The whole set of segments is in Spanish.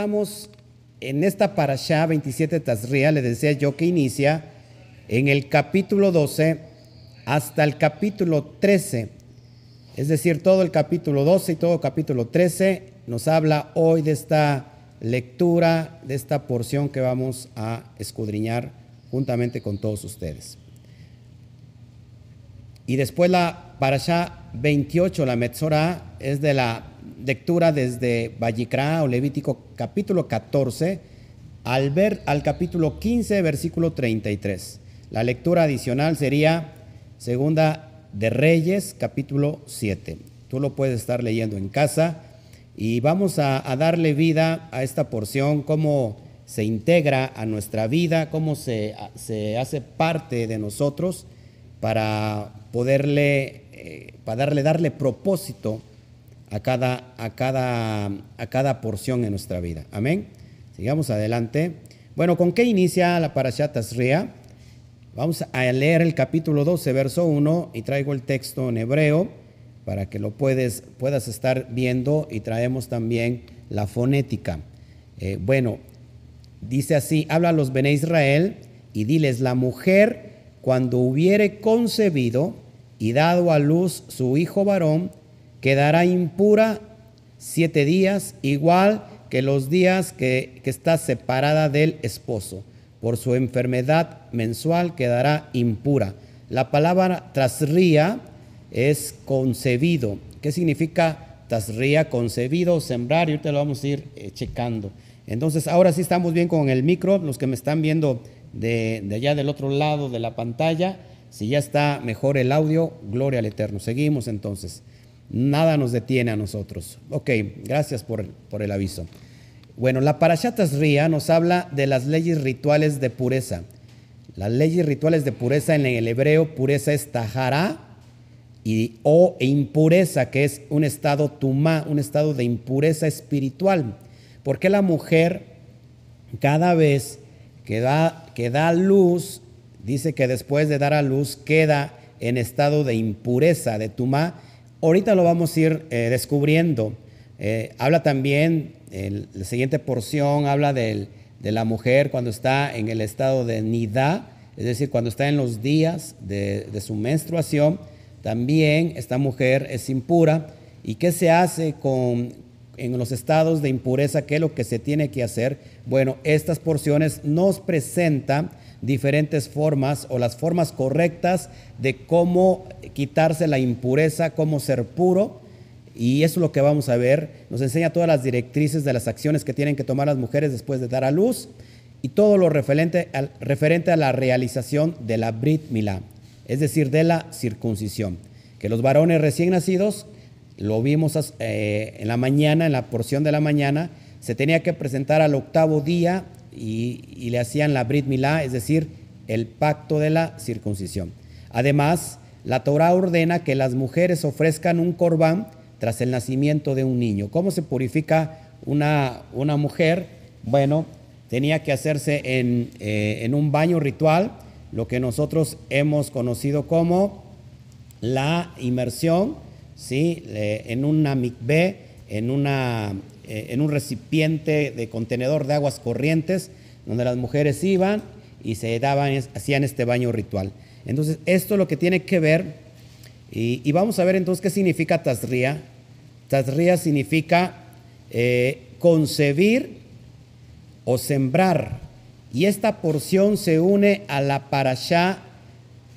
estamos en esta parashá 27 Tazria, le decía yo que inicia en el capítulo 12 hasta el capítulo 13. Es decir, todo el capítulo 12 y todo el capítulo 13 nos habla hoy de esta lectura, de esta porción que vamos a escudriñar juntamente con todos ustedes. Y después la parashá 28, la Metzorah, es de la lectura desde Vallicra o Levítico capítulo 14 al, ver, al capítulo 15, versículo 33. La lectura adicional sería segunda de Reyes, capítulo 7. Tú lo puedes estar leyendo en casa y vamos a, darle vida a esta porción, cómo se integra a nuestra vida, cómo se, se hace parte de nosotros para poderle, eh, para darle, darle propósito a cada, a cada, a cada porción en nuestra vida. Amén. Sigamos adelante. Bueno, ¿con qué inicia la Parashat Ria? Vamos a leer el capítulo 12, verso 1, y traigo el texto en hebreo para que lo puedes, puedas estar viendo y traemos también la fonética. Eh, bueno, dice así, habla a los Bene Israel y diles, la mujer cuando hubiere concebido y dado a luz su hijo varón, quedará impura siete días, igual que los días que, está separada del esposo. Por su enfermedad mensual quedará impura. La palabra trasría es concebido. ¿Qué significa trasría? Concebido, sembrar, y ahorita lo vamos a ir eh, checando. Entonces, ahora sí estamos bien con el micro, los que me están viendo de, de allá del otro lado de la pantalla, si ya está mejor el audio, gloria al Eterno. Seguimos entonces. Nada nos detiene a nosotros. Ok, gracias por, por el aviso. Bueno, la Parashat Ría nos habla de las leyes rituales de pureza. Las leyes rituales de pureza en el hebreo, pureza es tajara y, o impureza, que es un estado tumá, un estado de impureza espiritual. Porque la mujer, cada vez que da, que da luz, dice que después de dar a luz queda en estado de impureza, de tumá, Ahorita lo vamos a ir eh, descubriendo. Eh, habla también, la siguiente porción habla de la mujer cuando está en el estado de nidá, es decir, cuando está en los días de, su menstruación. También esta mujer es impura. ¿Y qué se hace con, en los estados de impureza? ¿Qué es lo que se tiene que hacer? Bueno, estas porciones nos presentan diferentes formas o las formas correctas de cómo quitarse la impureza, cómo ser puro. Y eso es lo que vamos a ver. Nos enseña todas las directrices de las acciones que tienen que tomar las mujeres después de dar a luz y todo lo referente, al, referente a la realización de la Brit Milá, es decir, de la circuncisión. Que los varones recién nacidos, lo vimos eh, en la mañana, en la porción de la mañana, se tenía que presentar al octavo día y, le hacían la Brit Milá, es decir, el pacto de la circuncisión. Además, la Torah ordena que las mujeres ofrezcan un corbán tras el nacimiento de un niño. ¿Cómo se purifica una, una mujer? Bueno, tenía que hacerse en, eh, en, un baño ritual, lo que nosotros hemos conocido como la inmersión, ¿sí? en una mikveh, en eh, en un recipiente de contenedor de aguas corrientes, donde las mujeres iban y se daban, hacían este baño ritual. Entonces, esto es lo que tiene que ver, y, vamos a ver entonces qué significa tasría. Tasría significa eh, concebir o sembrar, y esta porción se une a la parashá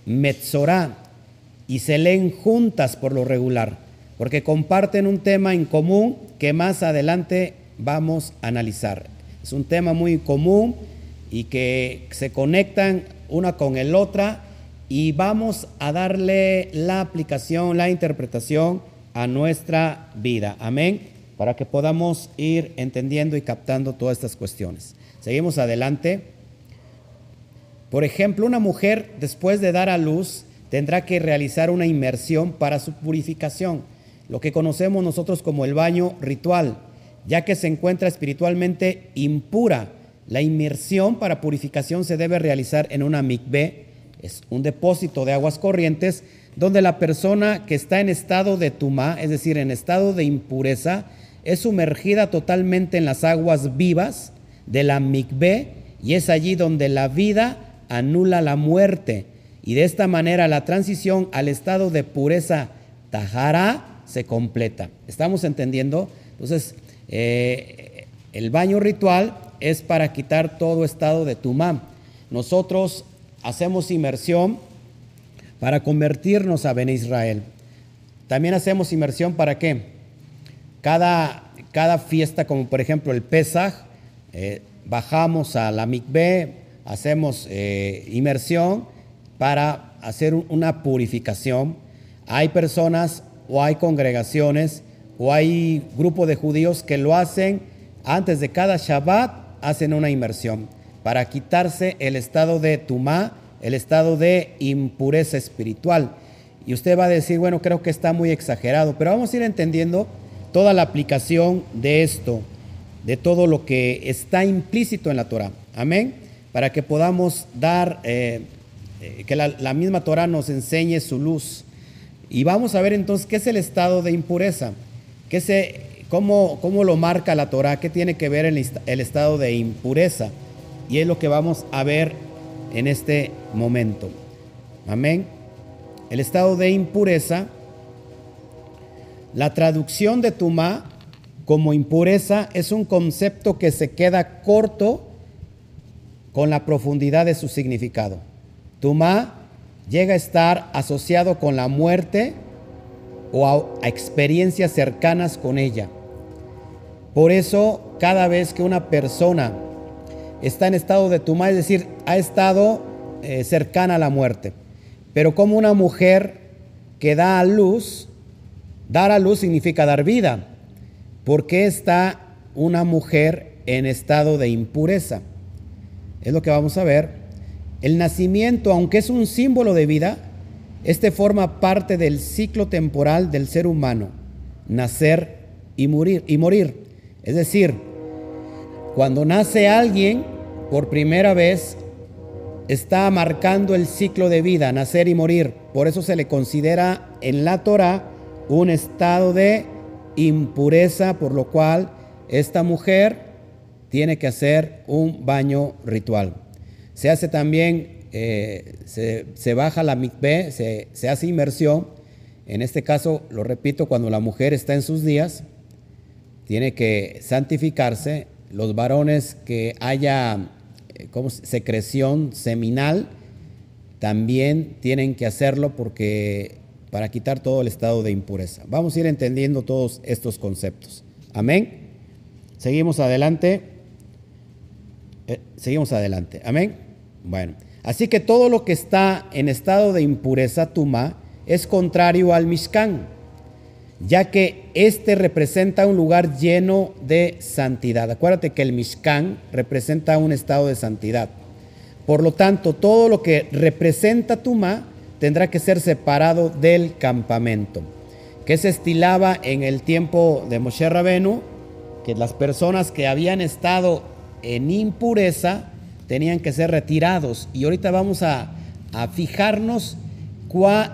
Metzorah y se leen juntas por lo regular, porque comparten un tema en común que más adelante vamos a analizar. Es un tema muy común y que se conectan una con el otra y vamos a darle la aplicación, la interpretación a nuestra vida. Amén. Para que podamos ir entendiendo y captando todas estas cuestiones. Seguimos adelante. Por ejemplo, una mujer después de dar a luz tendrá que realizar una inmersión para su purificación lo que conocemos nosotros como el baño ritual, ya que se encuentra espiritualmente impura. La inmersión para purificación se debe realizar en una mikveh, es un depósito de aguas corrientes, donde la persona que está en estado de tumá, es decir, en estado de impureza, es sumergida totalmente en las aguas vivas de la Mikvé y es allí donde la vida anula la muerte. Y de esta manera la transición al estado de pureza Tahara se completa. ¿Estamos entendiendo? Entonces, eh, el baño ritual es para quitar todo estado de tumá. Nosotros hacemos inmersión para convertirnos a Ben Israel. También hacemos inmersión para qué? Cada, cada fiesta, como por ejemplo el Pesaj, eh, bajamos a la mikveh, hacemos eh, inmersión para hacer una purificación. Hay personas o hay congregaciones o hay grupos de judíos que lo hacen antes de cada Shabbat, hacen una inmersión para quitarse el estado de tumá, el estado de impureza espiritual. Y usted va a decir, bueno, creo que está muy exagerado, pero vamos a ir entendiendo toda la aplicación de esto, de todo lo que está implícito en la Torah. Amén. Para que podamos dar, eh, que la, misma Torah nos enseñe su luz. Y vamos a ver entonces qué es el estado de impureza, qué se, cómo, cómo lo marca la Torah, qué tiene que ver el, el estado de impureza. Y es lo que vamos a ver en este momento. Amén. El estado de impureza, la traducción de Tumá como impureza es un concepto que se queda corto con la profundidad de su significado. Tumá llega a estar asociado con la muerte o a, experiencias cercanas con ella. Por eso, cada vez que una persona está en estado de tumá, es decir, ha estado eh, cercana a la muerte, pero como una mujer que da a luz, dar a luz significa dar vida. ¿Por qué está una mujer en estado de impureza? Es lo que vamos a ver. El nacimiento, aunque es un símbolo de vida, este forma parte del ciclo temporal del ser humano, nacer y morir, y morir. Es decir, cuando nace alguien por primera vez, está marcando el ciclo de vida, nacer y morir. Por eso se le considera en la Torah un estado de impureza, por lo cual esta mujer tiene que hacer un baño ritual. Se hace también, eh, se, baja la mikveh, se, hace inmersión. En este caso, lo repito, cuando la mujer está en sus días, tiene que santificarse. Los varones que haya eh, secreción seminal también tienen que hacerlo porque para quitar todo el estado de impureza. Vamos a ir entendiendo todos estos conceptos. Amén. Seguimos adelante. Eh, seguimos adelante. Amén. Bueno, así que todo lo que está en estado de impureza, tuma, es contrario al Mishkan, ya que este representa un lugar lleno de santidad. Acuérdate que el Mishkan representa un estado de santidad. Por lo tanto, todo lo que representa tuma tendrá que ser separado del campamento, que se estilaba en el tiempo de Moshe Rabenu, que las personas que habían estado en impureza tenían que ser retirados. Y ahorita vamos a, fijarnos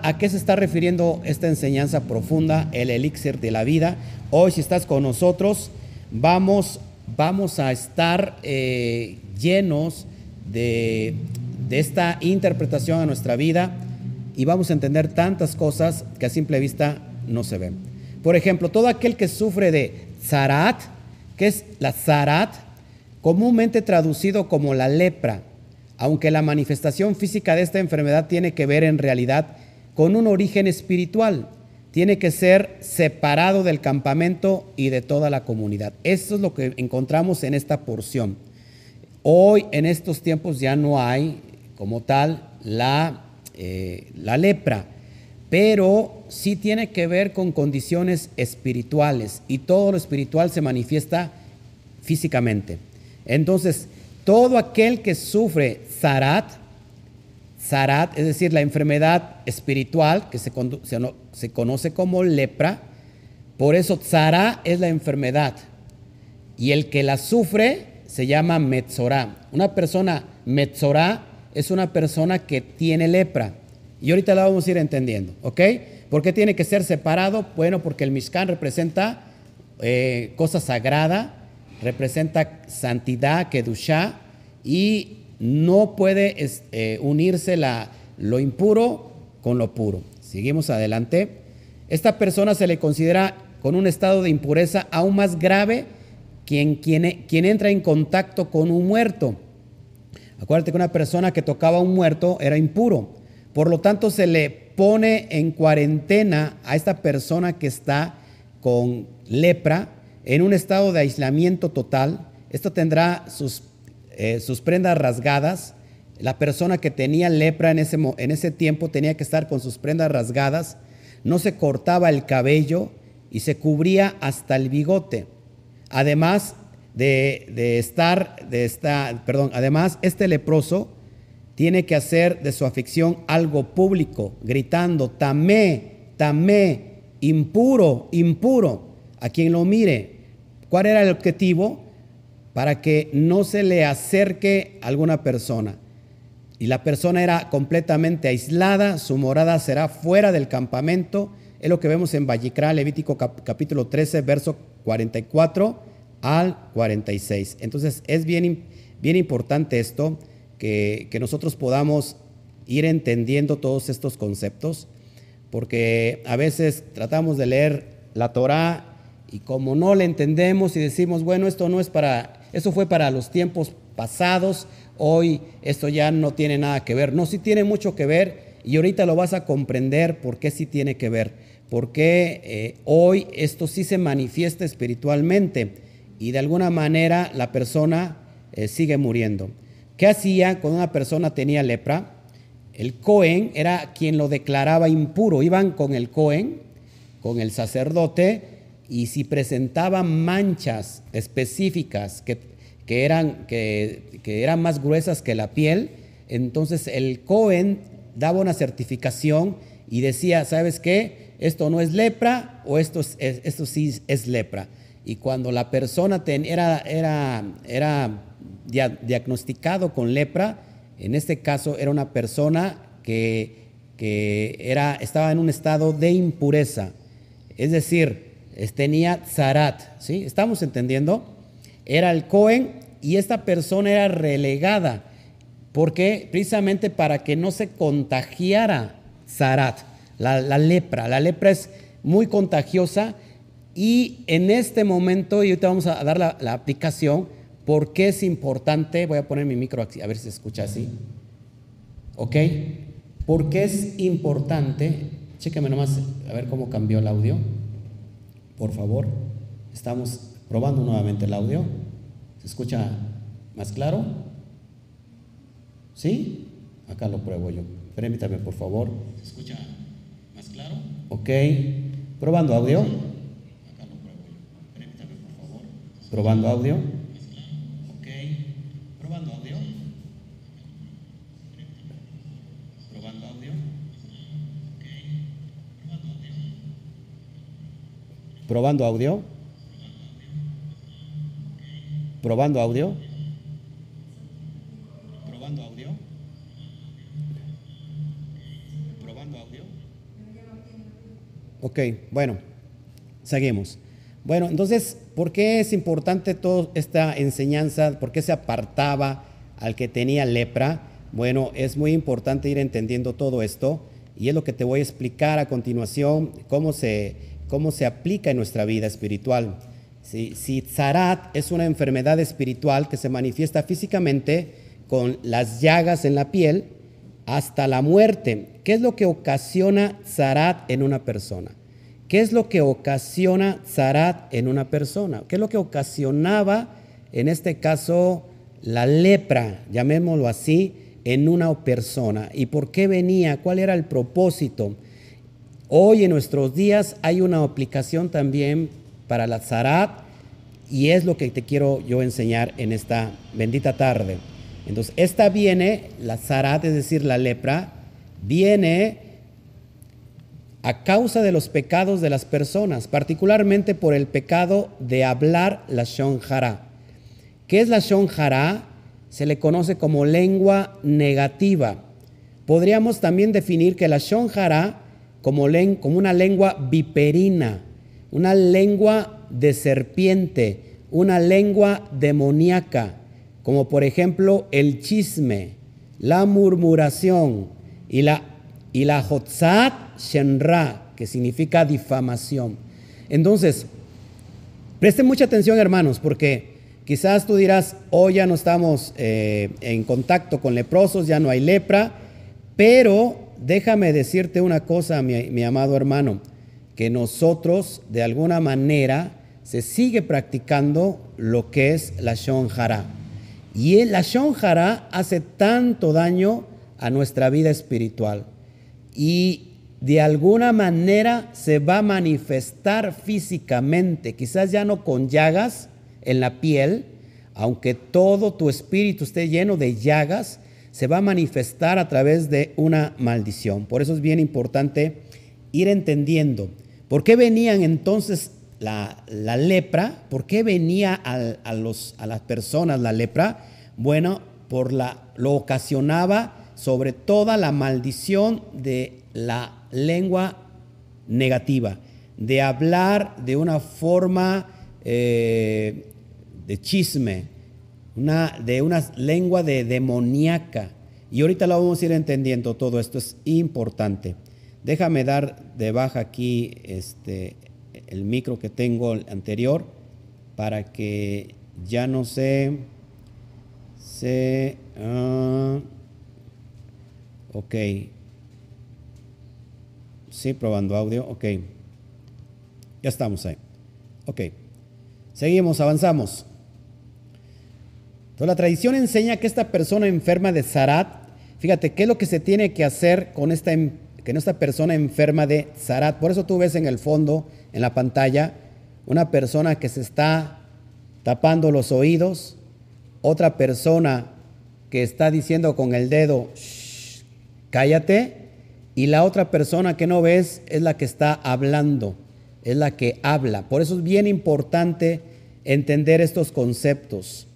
a qué se está refiriendo esta enseñanza profunda, el elixir de la vida. Hoy si estás con nosotros, vamos, vamos a estar eh, llenos de, de esta interpretación a nuestra vida y vamos a entender tantas cosas que a simple vista no se ven. Por ejemplo, todo aquel que sufre de zarat, que es la zarat, comúnmente traducido como la lepra, aunque la manifestación física de esta enfermedad tiene que ver en realidad con un origen espiritual, tiene que ser separado del campamento y de toda la comunidad. Eso es lo que encontramos en esta porción. Hoy, en estos tiempos, ya no hay como tal la eh, la lepra, pero sí tiene que ver con condiciones espirituales y todo lo espiritual se manifiesta físicamente. Entonces, todo aquel que sufre zarat, zarat, es decir, la enfermedad espiritual que se, conoce como lepra, por eso zara es la enfermedad y el que la sufre se llama metzorá. Una persona metzorá es una persona que tiene lepra. Y ahorita la vamos a ir entendiendo, ¿ok? ¿Por qué tiene que ser separado? Bueno, porque el Mishkan representa eh, cosa sagrada, representa santidad, kedushá, y no puede eh, unirse la, lo impuro con lo puro. Seguimos adelante. Esta persona se le considera con un estado de impureza aún más grave quien, quien, quien entra en contacto con un muerto. Acuérdate que una persona que tocaba a un muerto era impuro. Por lo tanto, se le pone en cuarentena a esta persona que está con lepra en un estado de aislamiento total. Esto tendrá sus, eh, sus prendas rasgadas. La persona que tenía lepra en ese, en ese tiempo tenía que estar con sus prendas rasgadas. No se cortaba el cabello y se cubría hasta el bigote. Además de, estar, de esta, perdón, además este leproso tiene que hacer de su afición algo público, gritando, tamé, tamé, impuro, impuro, a quien lo mire. ¿Cuál era el objetivo? Para que no se le acerque alguna persona. Y la persona era completamente aislada, su morada será fuera del campamento. Es lo que vemos en Vallicrá, Levítico capítulo 13, verso 44 al 46. Entonces es bien, bien importante esto, que, nosotros podamos ir entendiendo todos estos conceptos, porque a veces tratamos de leer la Torah y como no le entendemos y decimos, bueno, esto no es para, eso fue para los tiempos pasados, hoy esto ya no tiene nada que ver. No, sí tiene mucho que ver y ahorita lo vas a comprender por qué sí tiene que ver, porque eh, hoy esto sí se manifiesta espiritualmente y de alguna manera la persona eh, sigue muriendo. ¿Qué hacía cuando una persona tenía lepra? El Cohen era quien lo declaraba impuro. Iban con el Cohen, con el sacerdote, y si presentaban manchas específicas que, eran, que eran más gruesas que la piel, entonces el Cohen daba una certificación y decía, ¿sabes qué? Esto no es lepra o esto, esto sí es lepra. Y cuando la persona era, era, era diagnosticado con lepra, en este caso era una persona que, que era, estaba en un estado de impureza. Es decir, tenía zarat. ¿sí? ¿Estamos entendiendo? Era el Cohen y esta persona era relegada. porque Precisamente para que no se contagiara zarat, la, la lepra. La lepra es muy contagiosa y en este momento, y ahorita vamos a dar la, aplicación, ¿por qué es importante? Voy a poner mi micro aquí, a ver si se escucha así. ¿Ok? ¿Por qué es importante? Chéqueme nomás a ver cómo cambió el audio. Por favor. Estamos probando nuevamente el audio. ¿Se escucha más claro? ¿Sí? Acá lo pruebo yo. Permítame, por favor. ¿Se escucha más claro? Ok. Probando audio. Probando audio. Ok. Probando audio. Probando audio. Ok. Probando audio. Probando audio. Probando audio. Probando audio. Probando audio. Ok, bueno, seguimos. Bueno, entonces, ¿por qué es importante toda esta enseñanza? ¿Por qué se apartaba al que tenía lepra? Bueno, es muy importante ir entendiendo todo esto y es lo que te voy a explicar a continuación, cómo se, cómo se aplica en nuestra vida espiritual. Si, si es una enfermedad espiritual que se manifiesta físicamente con las llagas en la piel hasta la muerte, ¿qué es lo que ocasiona zarat en una persona? ¿Qué es lo que ocasiona zarat en una persona? ¿Qué es lo que ocasionaba, en este caso, la lepra, llamémoslo así, en una persona? ¿Y por qué venía? ¿Cuál era el propósito? Hoy en nuestros días hay una aplicación también para la zarat y es lo que te quiero yo enseñar en esta bendita tarde. Entonces, esta viene, la zarat, es decir, la lepra, viene a causa de los pecados de las personas, particularmente por el pecado de hablar la shonjara. ¿Qué es la shonjara? Se le conoce como lengua negativa. Podríamos también definir que la shonjara como, una lengua viperina, una lengua de serpiente, una lengua demoníaca, como por ejemplo el chisme, la murmuración y la, y la hotzat shenra, que significa difamación. Entonces, presten mucha atención hermanos, porque quizás tú dirás, hoy ya no estamos eh, en contacto con leprosos, ya no hay lepra, pero déjame decirte una cosa, mi, amado hermano, que nosotros de alguna manera se sigue practicando lo que es la shonjara. Y la shonjara hace tanto daño a nuestra vida espiritual. Y de alguna manera se va a manifestar físicamente, quizás ya no con llagas en la piel, aunque todo tu espíritu esté lleno de llagas, se va a manifestar a través de una maldición. Por eso es bien importante ir entendiendo por qué venían entonces la, lepra, ¿por qué venía a, los, a las personas la lepra? Bueno, por la, lo ocasionaba sobre toda la maldición de la lengua negativa, de hablar de una forma eh, de chisme, de una lengua de demoníaca. Y ahorita lo vamos a ir entendiendo todo esto, es importante. Déjame dar de baja aquí este, el micro que tengo anterior para que ya no se... se uh, ok. Sí, probando audio. Ok. Ya estamos ahí. Ok. Seguimos, avanzamos. Entonces, la tradición enseña que esta persona enferma de Zarat, fíjate, ¿qué es lo que se tiene que hacer con esta, que esta persona enferma de Zarat? Por eso tú ves en el fondo en la pantalla una persona que se está tapando los oídos, otra persona que está diciendo con el dedo, cállate, y la otra persona que no ves es la que está hablando, es la que habla. Por eso es bien importante entender estos conceptos.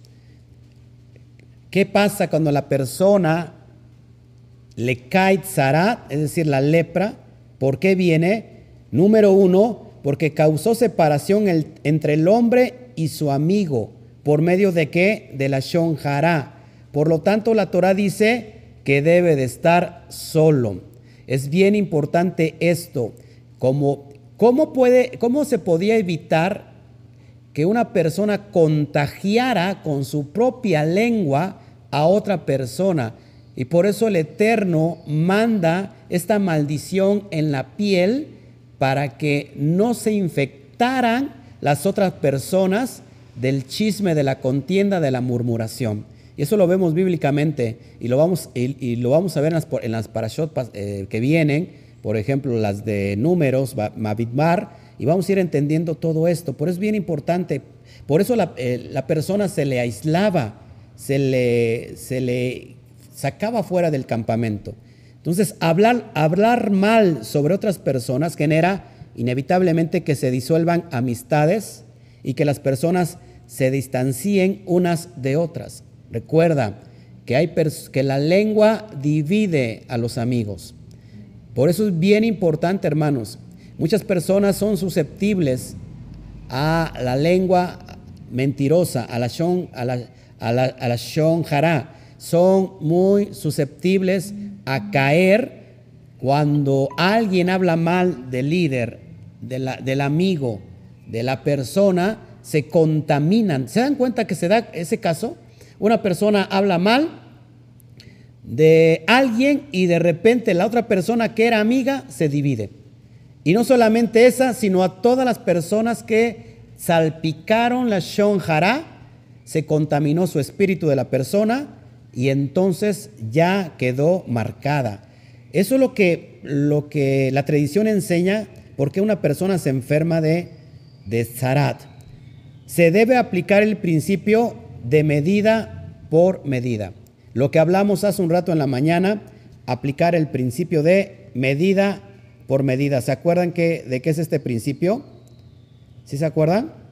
¿Qué pasa cuando la persona le cae zarat, es decir, la lepra? ¿Por qué viene? Número uno, porque causó separación entre el hombre y su amigo. ¿Por medio de qué? De la shonjara. Por lo tanto, la Torah dice que debe de estar solo. Es bien importante esto. Como, ¿cómo, puede, ¿Cómo se podía evitar que una persona contagiara con su propia lengua a otra persona? Y por eso el Eterno manda esta maldición en la piel para que no se infectaran las otras personas del chisme, de la contienda, de la murmuración. Y eso lo vemos bíblicamente y lo vamos, y, lo vamos a ver en las, en las parashot eh, que vienen, por ejemplo, las de números, Mabitmar, y vamos a ir entendiendo todo esto. Por eso es bien importante. Por eso la, eh, la persona se le aislaba, se le, se le sacaba fuera del campamento. Entonces, hablar, hablar mal sobre otras personas genera inevitablemente que se disuelvan amistades y que las personas se distancien unas de otras. Recuerda que, hay que la lengua divide a los amigos. Por eso es bien importante, hermanos. Muchas personas son susceptibles a la lengua mentirosa, a la a la, a la, a la. Son muy susceptibles a caer cuando alguien habla mal del líder, del amigo, de la persona, se contaminan. ¿Se dan cuenta que se da ese caso? Una persona habla mal de alguien y de repente la otra persona que era amiga se divide. Y no solamente esa, sino a todas las personas que salpicaron la shonjara, se contaminó su espíritu de la persona y entonces ya quedó marcada. Eso es lo que, lo que la tradición enseña porque una persona se enferma de, de zarat. Se debe aplicar el principio de medida por medida. Lo que hablamos hace un rato en la mañana, aplicar el principio de medida por medida. ¿Se acuerdan que, de qué es este principio? ¿Sí se acuerdan?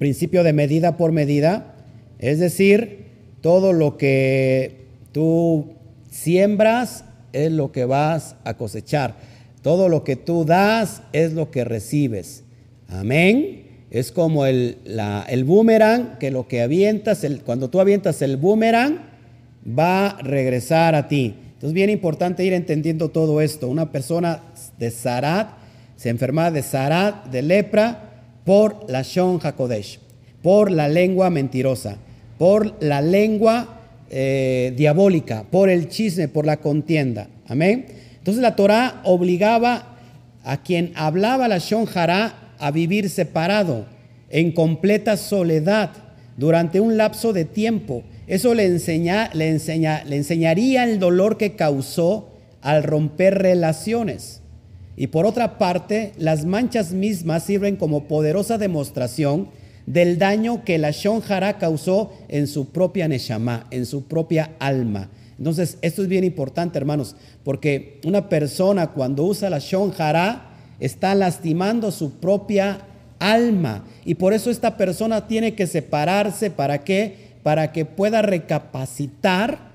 Principio de medida por medida. Es decir, todo lo que tú siembras es lo que vas a cosechar. Todo lo que tú das es lo que recibes. Amén. Es como el, el boomerang, que lo que avientas, cuando tú avientas el boomerang, va a regresar a ti. Entonces, bien importante ir entendiendo todo esto. Una persona de Sarat se enferma de Sarat, de lepra, por la Shon Hakodesh, por la lengua mentirosa, por la lengua eh, diabólica, por el chisme, por la contienda. Amén. Entonces la Torah obligaba a quien hablaba la Shon Hará a vivir separado, en completa soledad, durante un lapso de tiempo. Eso le, enseña, le, enseña, le enseñaría el dolor que causó al romper relaciones. Y por otra parte, las manchas mismas sirven como poderosa demostración del daño que la Shonjara causó en su propia Neshama, en su propia alma. Entonces, esto es bien importante, hermanos, porque una persona cuando usa la Shonjara está lastimando su propia alma. Y por eso esta persona tiene que separarse. ¿Para qué? Para que pueda recapacitar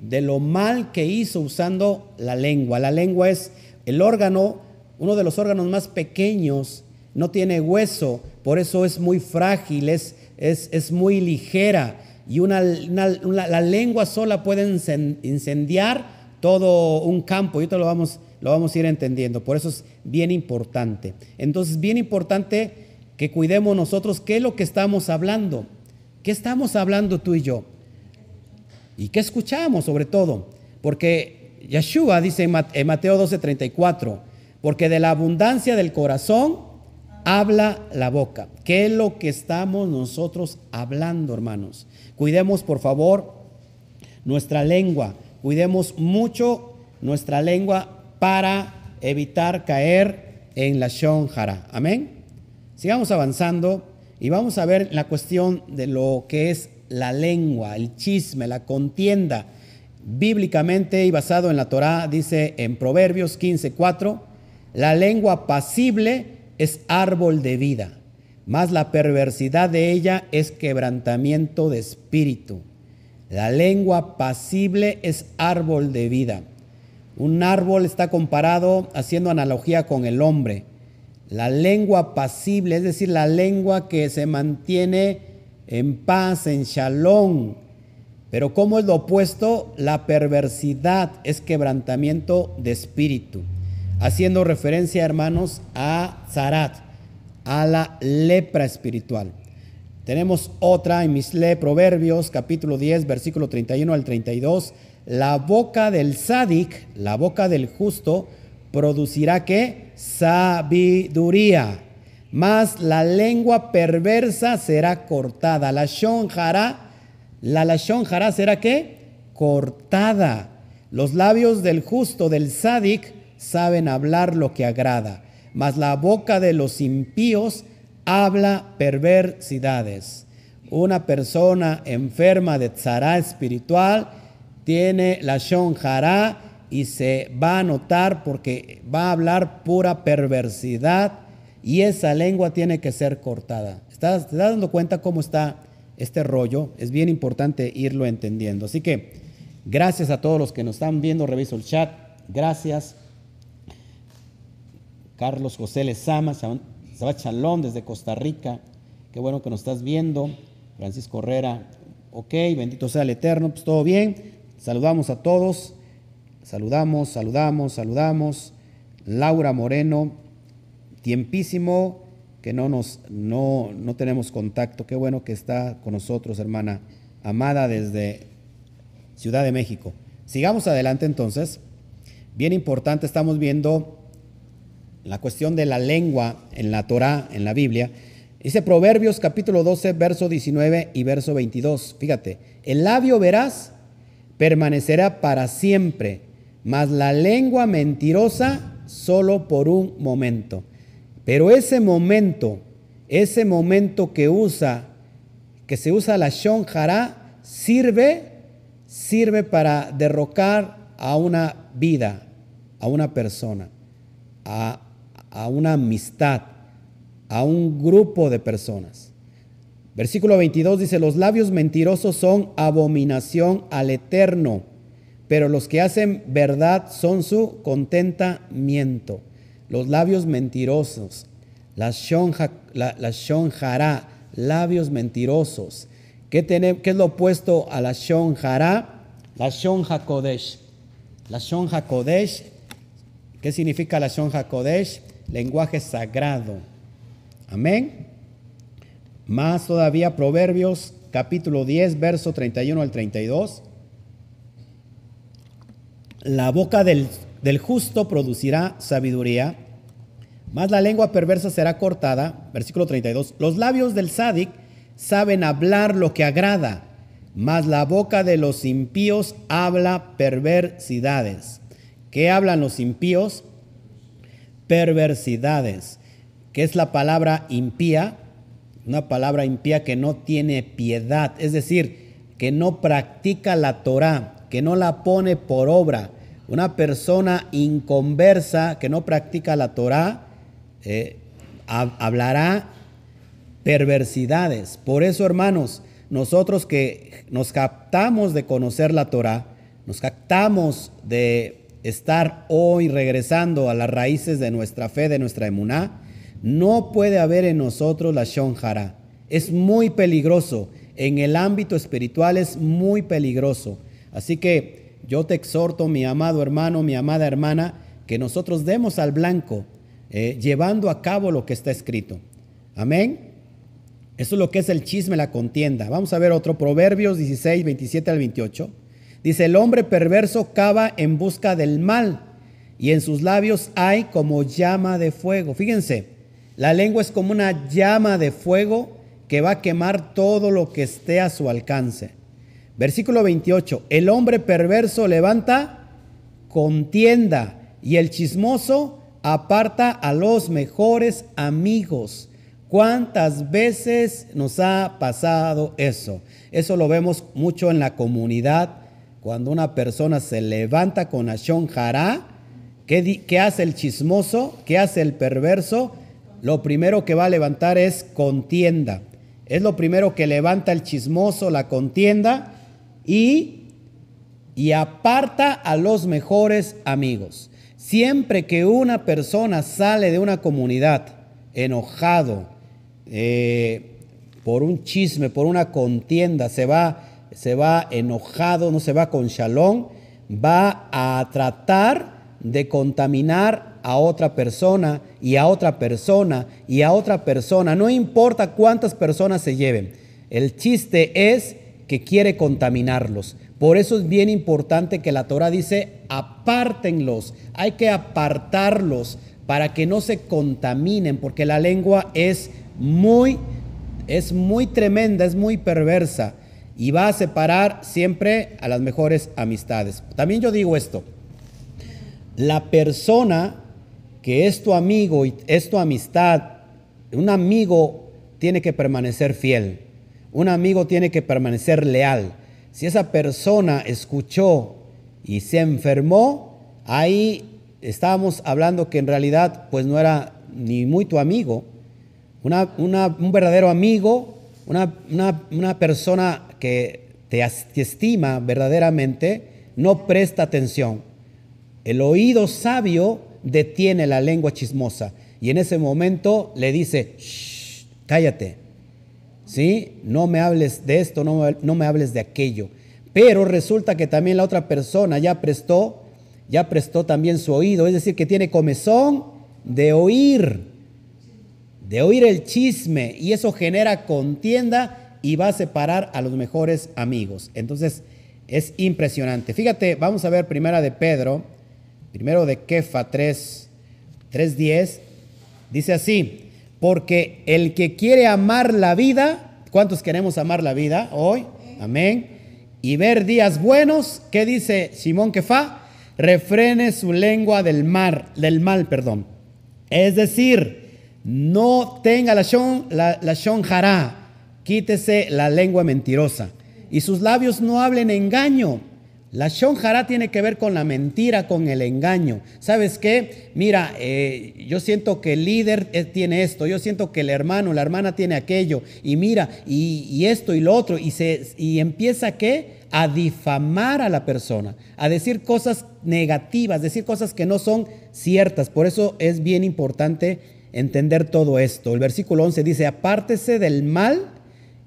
de lo mal que hizo usando la lengua. La lengua es el órgano, uno de los órganos más pequeños, no tiene hueso, por eso es muy frágil, es, es, muy ligera. Y una, la lengua sola puede incendiar todo un campo y esto lo vamos, lo vamos a ir entendiendo, por eso es bien importante. Entonces, bien importante que cuidemos nosotros qué es lo que estamos hablando, qué estamos hablando tú y yo y qué escuchamos sobre todo, porque Yeshua dice en Mateo 12:34, porque de la abundancia del corazón habla la boca. ¿Qué es lo que estamos nosotros hablando, hermanos? Cuidemos, por favor, nuestra lengua. Cuidemos mucho nuestra lengua para evitar caer en la shonjara. Amén. Sigamos avanzando y vamos a ver la cuestión de lo que es la lengua, el chisme, la contienda. Bíblicamente y basado en la Torá, dice en Proverbios 15:4, la lengua pasible es árbol de vida, mas la perversidad de ella es quebrantamiento de espíritu. La lengua pasible es árbol de vida. Un árbol está comparado haciendo analogía con el hombre. La lengua pasible, es decir, la lengua que se mantiene en paz, en shalom. Pero como es lo opuesto, la perversidad es quebrantamiento de espíritu haciendo referencia, hermanos, a Zarat, a la lepra espiritual. Tenemos otra en Misle, Proverbios, capítulo 10, versículo 31 al 32. La boca del sádic, la boca del justo, producirá qué? Sabiduría. Mas la lengua perversa será cortada. La shonjara, la la shonjara será qué? Cortada. Los labios del justo, del sádic, saben hablar lo que agrada, mas la boca de los impíos habla perversidades. Una persona enferma de tzara espiritual tiene la shonjara y se va a notar porque va a hablar pura perversidad y esa lengua tiene que ser cortada. ¿Estás, ¿Te estás dando cuenta cómo está este rollo? Es bien importante irlo entendiendo. Así que gracias a todos los que nos están viendo, reviso el chat. Gracias. Carlos José Lezama, Sabat Chalón desde Costa Rica. Qué bueno que nos estás viendo. Francisco Herrera, ok, bendito sea el Eterno, pues todo bien. Saludamos a todos. Saludamos, saludamos, saludamos. Laura Moreno, tiempísimo que no nos no, no tenemos contacto. Qué bueno que está con nosotros, hermana amada desde Ciudad de México. Sigamos adelante entonces. Bien importante, estamos viendo la cuestión de la lengua en la Torah, en la Biblia, dice Proverbios capítulo 12, verso 19 y verso 22. Fíjate, el labio verás permanecerá para siempre, mas la lengua mentirosa solo por un momento. Pero ese momento, ese momento que usa, que se usa la shon sirve, sirve para derrocar a una vida, a una persona, a a una amistad, a un grupo de personas. Versículo 22 dice, los labios mentirosos son abominación al eterno, pero los que hacen verdad son su contentamiento. Los labios mentirosos, La shonja, la, labios mentirosos. ¿Qué, ¿Qué, es lo opuesto a la shonjara? La shonja kodesh. La shonja kodesh. ¿Qué significa la shonja kodesh? Lenguaje sagrado. Amén. Más todavía Proverbios capítulo 10, verso 31 al 32. La boca del, justo producirá sabiduría, más la lengua perversa será cortada. Versículo 32. Los labios del sádic saben hablar lo que agrada, mas la boca de los impíos habla perversidades. ¿Qué hablan los impíos? Perversidades. ¿Qué es la palabra impía? Una palabra impía que no tiene piedad, es decir, que no practica la Torah, que no la pone por obra. Una persona inconversa que no practica la Torah eh, hablará perversidades. Por eso, hermanos, nosotros que nos captamos de conocer la Torah, nos captamos de estar hoy regresando a las raíces de nuestra fe, de nuestra emuná, no puede haber en nosotros la shonjara. Es muy peligroso. En el ámbito espiritual es muy peligroso. Así que yo te exhorto, mi amado hermano, mi amada hermana, que nosotros demos al blanco, eh, llevando a cabo lo que está escrito. Amén. Eso es lo que es el chisme, la contienda. Vamos a ver otro, Proverbios 16, 27 al 28. Dice, el hombre perverso cava en busca del mal y en sus labios hay como llama de fuego. Fíjense, la lengua es como una llama de fuego que va a quemar todo lo que esté a su alcance. Versículo 28. El hombre perverso levanta contienda y el chismoso aparta a los mejores amigos. ¿Cuántas veces nos ha pasado eso? Eso lo vemos mucho en la comunidad. Cuando una persona se levanta con Ashon Jara, ¿qué, ¿qué hace el chismoso? ¿Qué hace el perverso? lo primero que va a levantar es contienda. Es lo primero que levanta el chismoso, la contienda, y, y aparta a los mejores amigos. Siempre que una persona sale de una comunidad enojado eh, por un chisme, por una contienda, se va, se va enojado, no se va con shalom, va a tratar de contaminar a otra persona y a otra persona y a otra persona. No importa cuántas personas se lleven. El chiste es que quiere contaminarlos. Por eso es bien importante que la Torah dice, apártenlos. Hay que apartarlos para que no se contaminen, porque la lengua es muy, es muy tremenda, es muy perversa y va a separar siempre a las mejores amistades. También yo digo esto, la persona que es tu amigo y es tu amistad, un amigo tiene que permanecer fiel, un amigo tiene que permanecer leal. Si esa persona escuchó y se enfermó, ahí estábamos hablando que en realidad pues no era ni muy tu amigo, un verdadero amigo, una, persona que te estima verdaderamente, no presta atención. El oído sabio detiene la lengua chismosa y en ese momento le dice, cállate, ¿sí? No me hables de esto, no, no me hables de aquello. Pero resulta que también la otra persona ya prestó, ya prestó también su oído, es decir, que tiene comezón de oír, de oír el chisme y eso genera contienda y va a separar a los mejores amigos. Entonces, es impresionante. Fíjate, vamos a ver primera de Pedro, primero de Kefa 3, 3.10, dice así, porque el que quiere amar la vida, ¿cuántos queremos amar la vida hoy? Amén. Y ver días buenos, ¿qué dice Simón Kefa? Refrene su lengua del del mal, perdón. Es decir, no tenga la shon, la, la quítese la lengua mentirosa y sus labios no hablen engaño la shonjara tiene que ver con la mentira, con el engaño. ¿Sabes qué? Mira, eh, yo siento que el líder eh, tiene esto, yo siento que el hermano, la hermana tiene aquello, y mira, y, esto y lo otro, y, se, y empieza qué? A difamar a la persona, a decir cosas negativas, decir cosas que no son ciertas. Por eso es bien importante entender todo esto. El versículo 11 dice, apártese del mal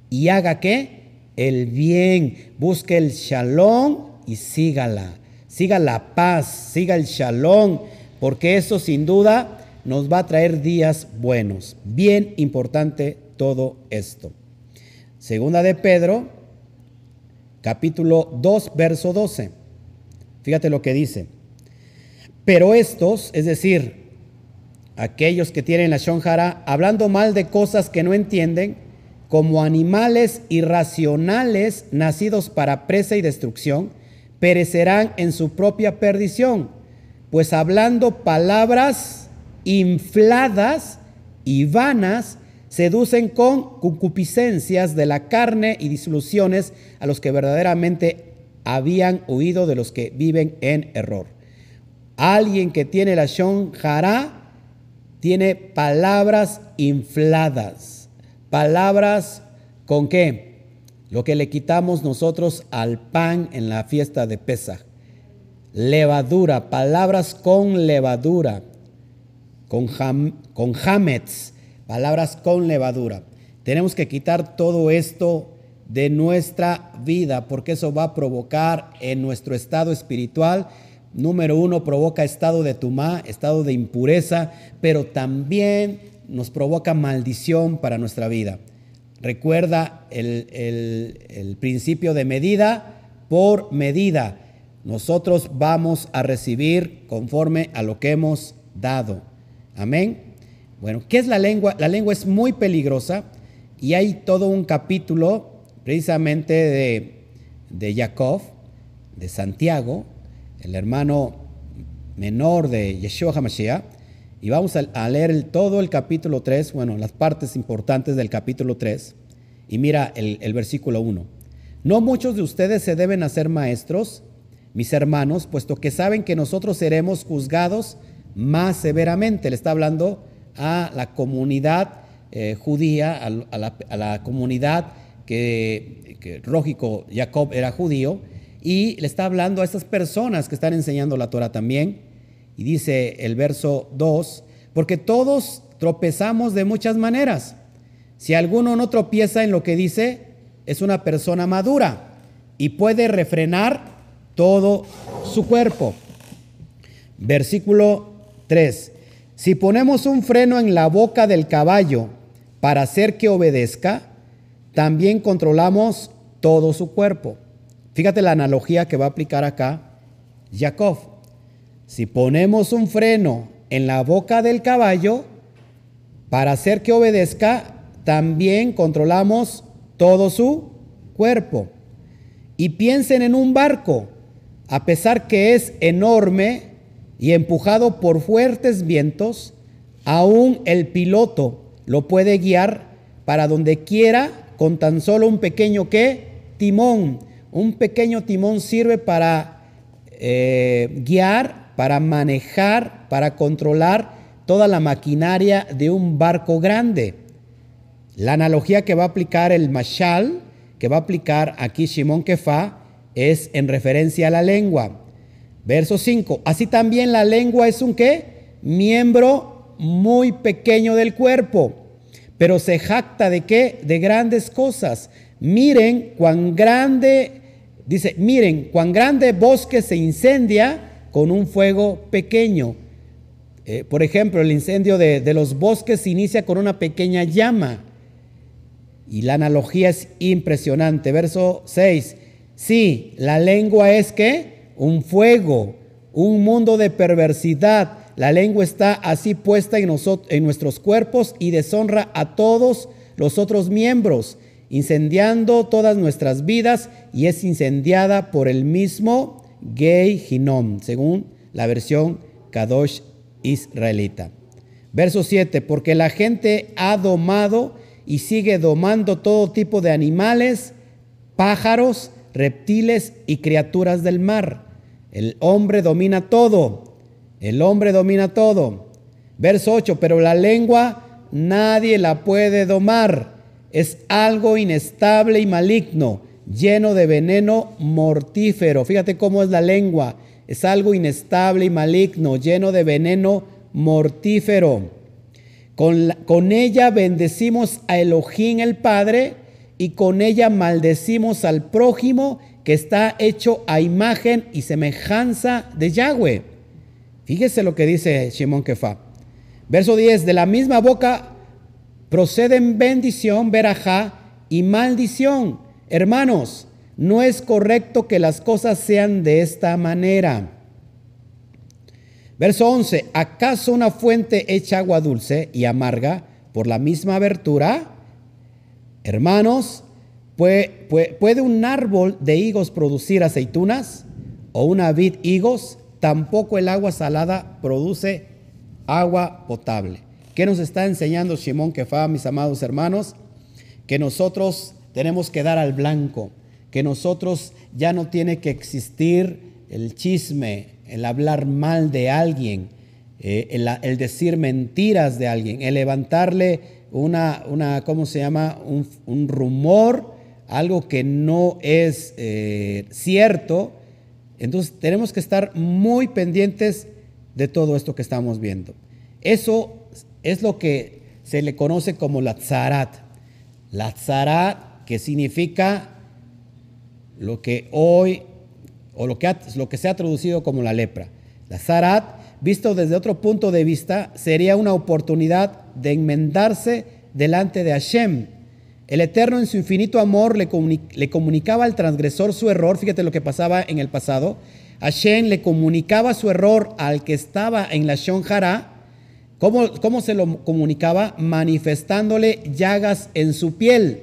y haga qué? El bien, busque el shalom y sígala. Siga la paz, siga el shalom, porque eso sin duda nos va a traer días buenos. Bien importante todo esto. Segunda de Pedro, capítulo 2, verso 12. Fíjate lo que dice. Pero estos, es decir, aquellos que tienen la shonjara, hablando mal de cosas que no entienden, como animales irracionales nacidos para presa y destrucción, perecerán en su propia perdición, pues hablando palabras infladas y vanas, seducen con concupiscencias de la carne y disoluciones a los que verdaderamente habían huido de los que viven en error. Alguien que tiene la Shon Jara tiene palabras infladas. Palabras con qué? Lo que le quitamos nosotros al pan en la fiesta de Pesach. Levadura, palabras con levadura, con, hametz, palabras con levadura. Tenemos que quitar todo esto de nuestra vida porque eso va a provocar en nuestro estado espiritual Número uno, provoca estado de tumá, estado de impureza, pero también nos provoca maldición para nuestra vida. Recuerda el, principio de medida por medida. Nosotros vamos a recibir conforme a lo que hemos dado. Amén. Bueno, ¿qué es la lengua? La lengua es muy peligrosa y hay todo un capítulo precisamente de, de Jacob, de Santiago, el hermano menor de Yeshua HaMashiach, y vamos a, leer todo el capítulo 3, bueno, las partes importantes del capítulo 3, y mira el, versículo 1. No muchos de ustedes se deben hacer maestros, mis hermanos, puesto que saben que nosotros seremos juzgados más severamente. Le está hablando a la comunidad eh, judía, a, la, comunidad que, que Rógico Jacob era judío, y le está hablando a estas personas que están enseñando la Torah también. Y dice el verso 2, porque todos tropezamos de muchas maneras. Si alguno no tropieza en lo que dice, es una persona madura y puede refrenar todo su cuerpo. Versículo 3. Si ponemos un freno en la boca del caballo para hacer que obedezca, también controlamos todo su cuerpo. Fíjate la analogía que va a aplicar acá Jacob. Si ponemos un freno en la boca del caballo para hacer que obedezca, también controlamos todo su cuerpo. Y piensen en un barco, a pesar que es enorme y empujado por fuertes vientos, aún el piloto lo puede guiar para donde quiera con tan solo un pequeño ¿qué? timón un pequeño timón sirve para eh, guiar, para manejar, para controlar toda la maquinaria de un barco grande. La analogía que va a aplicar el Mashal, que va a aplicar aquí Shimon Kefa, es en referencia a la lengua. Verso 5. Así también la lengua es un qué? Miembro muy pequeño del cuerpo, pero se jacta de qué? De grandes cosas. Miren cuán grande Dice, miren, cuán grande bosque se incendia con un fuego pequeño. Eh, por ejemplo, el incendio de, los bosques se inicia con una pequeña llama. Y la analogía es impresionante. Verso 6. Sí, la lengua es que un fuego, un mundo de perversidad. La lengua está así puesta en, en nuestros cuerpos y deshonra a todos los otros miembros incendiando todas nuestras vidas y es incendiada por el mismo Gay Hinom, según la versión Kadosh israelita. Verso 7, porque la gente ha domado y sigue domando todo tipo de animales, pájaros, reptiles y criaturas del mar. El hombre domina todo, el hombre domina todo. Verso 8, pero la lengua nadie la puede domar es algo inestable y maligno, lleno de veneno mortífero. Fíjate cómo es la lengua. Es algo inestable y maligno, lleno de veneno mortífero. Con, con ella bendecimos a Elohim el Padre y con ella maldecimos al prójimo que está hecho a imagen y semejanza de Yahweh. Fíjese lo que dice Shimon Kefa. Verso 10, de la misma boca proceden bendición, verajá y maldición. Hermanos, no es correcto que las cosas sean de esta manera. Verso 11, ¿acaso una fuente echa agua dulce y amarga por la misma abertura? Hermanos, ¿puede, un árbol de higos producir aceitunas o una vid higos? Tampoco el agua salada produce agua potable. ¿Qué nos está enseñando Shimon Kefa, mis amados hermanos? Que nosotros tenemos que dar al blanco, que nosotros ya no tiene que existir el chisme, el hablar mal de alguien, eh, el, decir mentiras de alguien, el levantarle una, una ¿cómo se llama? Un, rumor, algo que no es eh, cierto. Entonces tenemos que estar muy pendientes de todo esto que estamos viendo. Eso es lo que se le conoce como la tzarat. La tzarat, que significa lo que hoy, o lo que, lo que se ha traducido como la lepra. La tzarat, visto desde otro punto de vista, sería una oportunidad de enmendarse delante de Hashem. El Eterno en su infinito amor le, le comunicaba al transgresor su error. Fíjate lo que pasaba en el pasado. Hashem le comunicaba su error al que estaba en la Shonjara ¿Cómo, se lo comunicaba? Manifestándole llagas en su piel.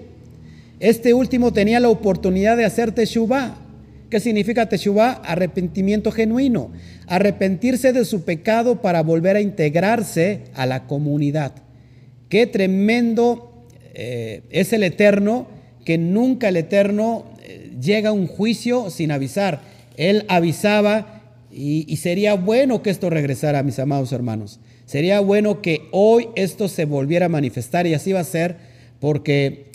Este último tenía la oportunidad de hacer teshuvah. ¿Qué significa teshuvah? Arrepentimiento genuino. Arrepentirse de su pecado para volver a integrarse a la comunidad. Qué tremendo eh, es el Eterno, que nunca el Eterno eh, llega a un juicio sin avisar. Él avisaba y, y sería bueno que esto regresara, mis amados hermanos. Sería bueno que hoy esto se volviera a manifestar y así va a ser porque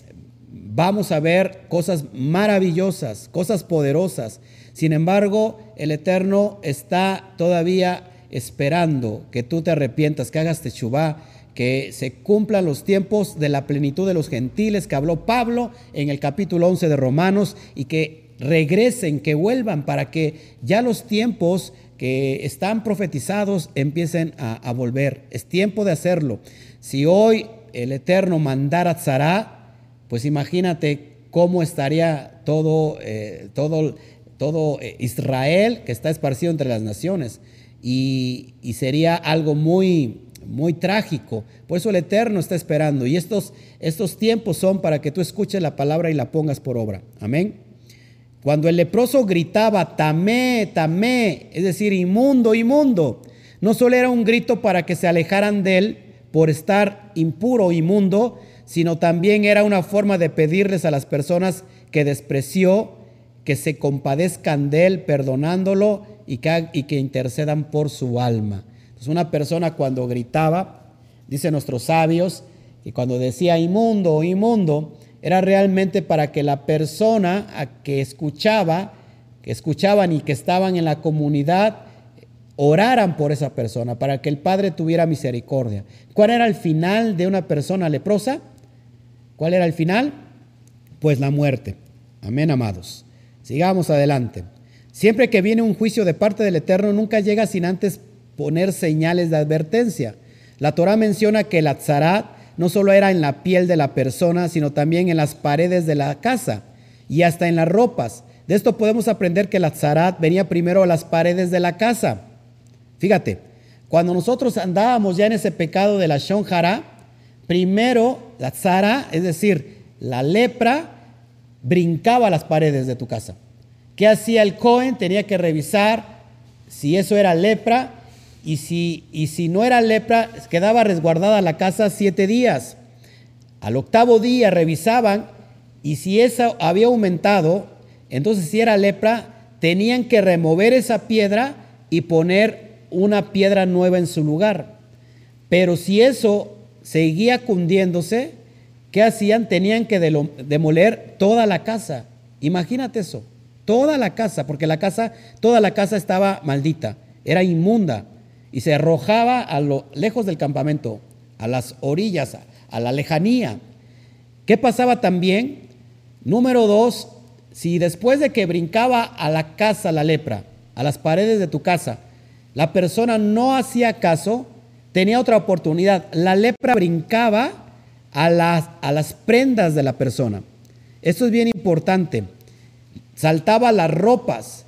vamos a ver cosas maravillosas, cosas poderosas. Sin embargo, el Eterno está todavía esperando que tú te arrepientas, que hagas techubá, que se cumplan los tiempos de la plenitud de los gentiles que habló Pablo en el capítulo 11 de Romanos y que regresen, que vuelvan para que ya los tiempos que están profetizados empiecen a, volver. Es tiempo de hacerlo. Si hoy el Eterno mandara Tzara, pues imagínate cómo estaría todo, eh, todo, todo eh, Israel que está esparcido entre las naciones. Y, sería algo muy, muy trágico. Por eso el Eterno está esperando. Y estos, estos tiempos son para que tú escuches la palabra y la pongas por obra. Amén. Cuando el leproso gritaba, tamé, tamé, es decir, inmundo, inmundo, no solo era un grito para que se alejaran de él por estar impuro inmundo, sino también era una forma de pedirles a las personas que despreció que se compadezcan de él, perdonándolo y que, intercedan por su alma. Entonces una persona cuando gritaba, dicen nuestros sabios, y cuando decía inmundo, inmundo, era realmente para que la persona a que escuchaba, que escuchaban y que estaban en la comunidad, oraran por esa persona, para que el Padre tuviera misericordia. ¿Cuál era el final de una persona leprosa? ¿Cuál era el final? Pues la muerte. Amén, amados. Sigamos adelante. Siempre que viene un juicio de parte del Eterno, nunca llega sin antes poner señales de advertencia. La Torah menciona que el Atzarat no solo era en la piel de la persona, sino también en las paredes de la casa y hasta en las ropas. De esto podemos aprender que la zarat venía primero a las paredes de la casa. Fíjate, cuando nosotros andábamos ya en ese pecado de la shonjara, primero la zara, es decir, la lepra, brincaba las paredes de tu casa. ¿Qué hacía el Cohen? Tenía que revisar si eso era lepra y si, y si no era lepra, quedaba resguardada la casa siete días. Al octavo día revisaban y si esa había aumentado, entonces si era lepra, tenían que remover esa piedra y poner una piedra nueva en su lugar. Pero si eso seguía cundiéndose, ¿qué hacían? Tenían que demoler toda la casa. Imagínate eso, toda la casa, porque la casa, toda la casa estaba maldita, era inmunda y se arrojaba a lo lejos del campamento a las orillas, a la lejanía. ¿Qué pasaba también? Número dos, si después de que brincaba a la casa la lepra, a las paredes de tu casa, la persona no hacía caso, tenía otra oportunidad. La lepra brincaba a las, a las prendas de la persona. Esto es bien importante. Saltaba las ropas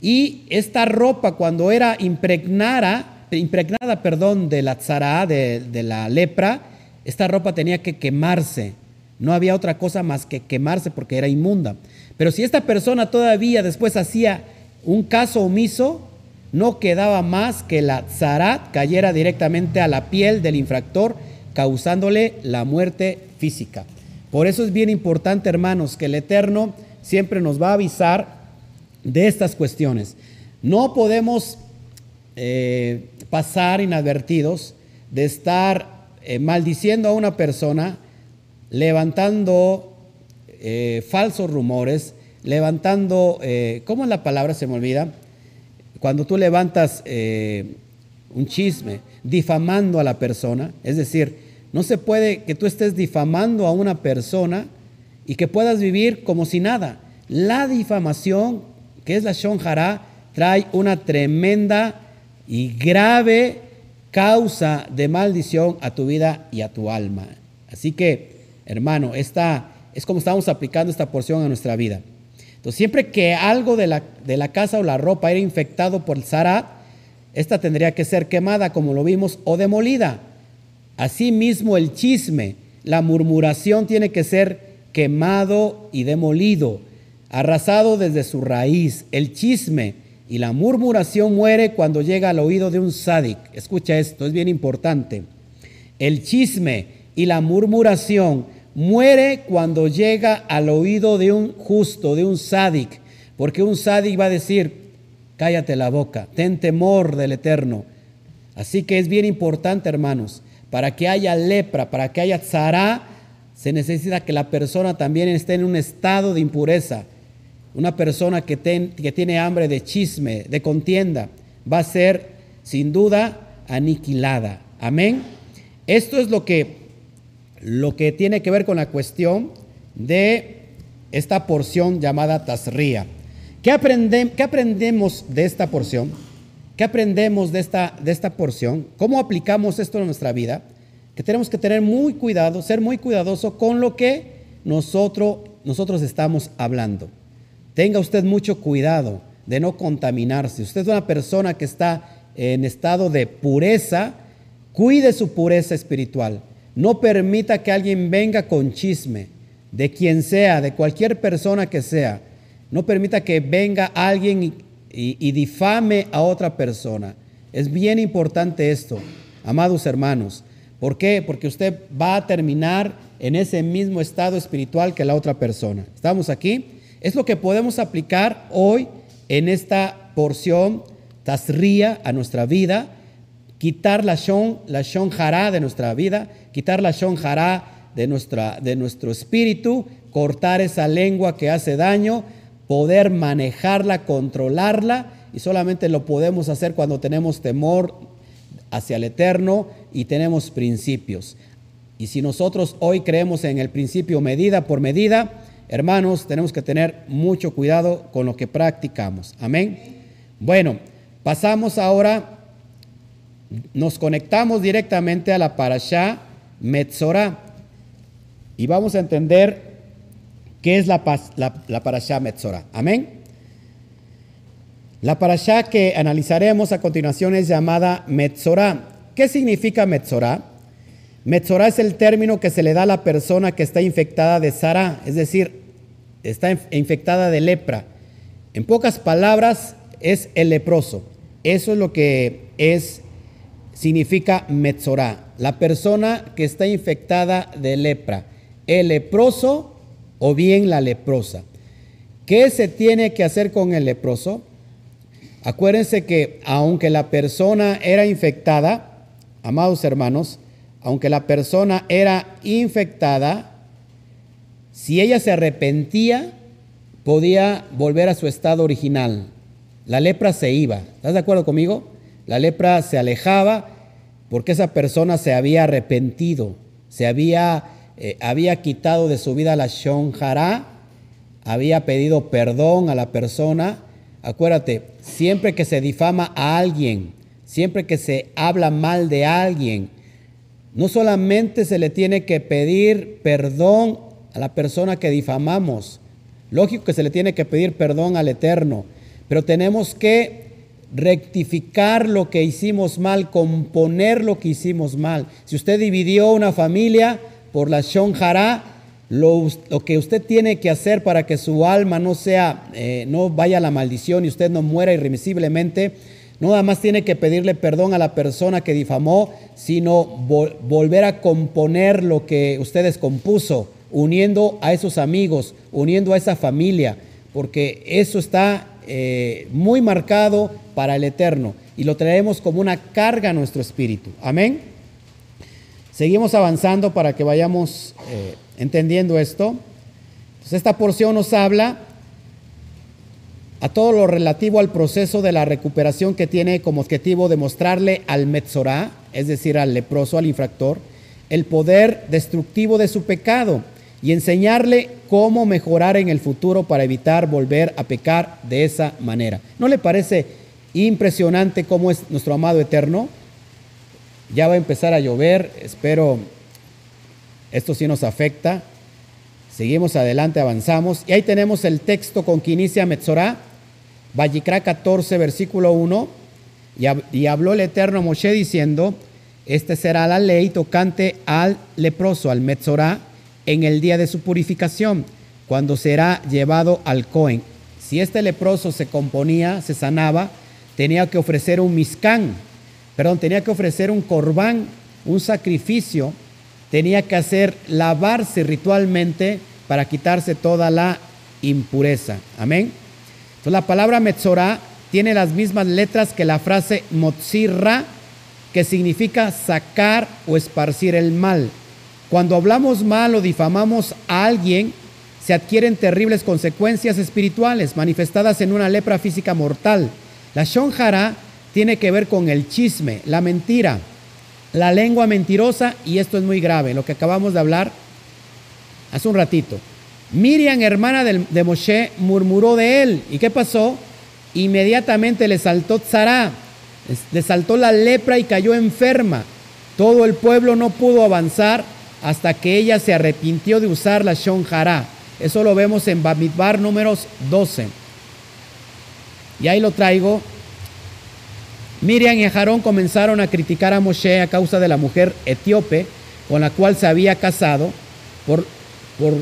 y esta ropa cuando era impregnada, impregnada perdón, de la tzara, de, de la lepra, esta ropa tenía que quemarse. No había otra cosa más que quemarse porque era inmunda. Pero si esta persona todavía después hacía un caso omiso, no quedaba más que la zarat cayera directamente a la piel del infractor, causándole la muerte física. Por eso es bien importante, hermanos, que el Eterno siempre nos va a avisar de estas cuestiones. No podemos eh, pasar inadvertidos de estar eh, maldiciendo a una persona, levantando eh, falsos rumores, levantando, ¿cómo es la palabra? Se me olvida. Cuando tú levantas un chisme, difamando a la persona, es decir, no se puede que tú estés difamando a una persona y que puedas vivir como si nada. La difamación, que es la Shonjara, trae una tremenda y grave causa de maldición a tu vida y a tu alma. Así que, hermano, esta es como estamos aplicando esta porción a nuestra vida. Siempre que algo de la, de la casa o la ropa era infectado por el Zarat, esta tendría que ser quemada, como lo vimos, o demolida. Asimismo, el chisme, la murmuración tiene que ser quemado y demolido, arrasado desde su raíz. El chisme y la murmuración muere cuando llega al oído de un sádic. Escucha esto, es bien importante. El chisme y la murmuración muere cuando llega al oído de un justo, de un sádic, porque un sádic va a decir, cállate la boca, ten temor del Eterno. Así que es bien importante, hermanos, para que haya lepra, para que haya tzara, se necesita que la persona también esté en un estado de impureza. Una persona que tiene hambre de chisme, de contienda, va a ser sin duda aniquilada. Amén. Esto es lo que, lo que tiene que ver con la cuestión de esta porción llamada tasría. ¿Qué, ¿Qué aprendemos de esta porción? ¿Qué aprendemos de esta, de esta porción? ¿Cómo aplicamos esto en nuestra vida? Que tenemos que tener muy cuidado, ser muy cuidadoso con lo que nosotros, nosotros estamos hablando. Tenga usted mucho cuidado de no contaminarse. Usted es una persona que está en estado de pureza, cuide su pureza espiritual. No permita que alguien venga con chisme, de quien sea, de cualquier persona que sea. No permita que venga alguien y, difame a otra persona. Es bien importante esto, amados hermanos. ¿Por qué? Porque usted va a terminar en ese mismo estado espiritual que la otra persona. ¿Estamos aquí? Es lo que podemos aplicar hoy en esta porción tasría a nuestra vida, quitar la shon, la shon hará de nuestra vida, quitar la shon hará de, nuestra, de nuestro espíritu, cortar esa lengua que hace daño, poder manejarla, controlarla, y solamente lo podemos hacer cuando tenemos temor hacia el eterno y tenemos principios. Y si nosotros hoy creemos en el principio medida por medida, hermanos, tenemos que tener mucho cuidado con lo que practicamos. Amén. Bueno, pasamos ahora, nos conectamos directamente a la parashá Metzorah y vamos a entender ¿Qué es la, parashá Metzorah? Amén. La parashá que analizaremos a continuación es llamada Metzorah. ¿Qué significa Metzorah? Metzorah es el término que se le da a la persona que está infectada de Sara, es decir, está infectada de lepra. En pocas palabras, es el leproso. Eso es lo que es, significa Metzorah, la persona que está infectada de lepra. El leproso o bien la leprosa. ¿Qué se tiene que hacer con el leproso? Acuérdense que aunque la persona era infectada, amados hermanos, aunque la persona era infectada, si ella se arrepentía, podía volver a su estado original. La lepra se iba. ¿Estás de acuerdo conmigo? La lepra se alejaba porque esa persona se había arrepentido, se había, eh, había quitado de su vida la shonjara, había pedido perdón a la persona. Acuérdate, siempre que se difama a alguien, siempre que se habla mal de alguien, no solamente se le tiene que pedir perdón a la persona que difamamos, lógico que se le tiene que pedir perdón al Eterno, pero tenemos que rectificar lo que hicimos mal, componer lo que hicimos mal. Si usted dividió una familia por la shonjara, lo, lo, que usted tiene que hacer para que su alma no sea, eh, no vaya a la maldición y usted no muera irremisiblemente, no nada más tiene que pedirle perdón a la persona que difamó, sino volver a componer lo que usted descompuso, uniendo a esos amigos, uniendo a esa familia, porque eso está eh, muy marcado para el eterno y lo traemos como una carga a nuestro espíritu. Amén. Seguimos avanzando para que vayamos eh, entendiendo esto. esta porción nos habla a todo lo relativo al proceso de la recuperación que tiene como objetivo demostrarle al Metzorá, es decir, al leproso, al infractor, el poder destructivo de su pecado y enseñarle cómo mejorar en el futuro para evitar volver a pecar de esa manera. ¿No le parece impresionante cómo es nuestro amado eterno? Ya va a empezar a llover, espero esto sí nos afecta. Seguimos adelante, avanzamos. Y ahí tenemos el texto con que inicia Metzorá, Vallicrá 14, versículo 1. Y, habló el Eterno Moshe diciendo, este será la ley tocante al leproso, al Metzorá, en el día de su purificación, cuando será llevado al Cohen. Si este leproso se componía, se sanaba, tenía que ofrecer un miscán, perdón, tenía que ofrecer un corbán, un sacrificio, tenía que hacer lavarse ritualmente para quitarse toda la impureza. Amén. Entonces la palabra Metzorah tiene las mismas letras que la frase Motzirra, que significa sacar o esparcir el mal. Cuando hablamos mal o difamamos a alguien, se adquieren terribles consecuencias espirituales manifestadas en una lepra física mortal. La shonjara tiene que ver con el chisme, la mentira, la lengua mentirosa y esto es muy grave, lo que acabamos de hablar hace un ratito. Miriam, hermana de, Moshe, murmuró de él. ¿Y qué pasó? Inmediatamente le saltó Tzara, le saltó la lepra y cayó enferma. Todo el pueblo no pudo avanzar hasta que ella se arrepintió de usar la Shonjara. Eso lo vemos en Bamidbar números 12. Y ahí lo traigo. Miriam y Aarón comenzaron a criticar a Moshe a causa de la mujer etíope con la cual se había casado, por, por,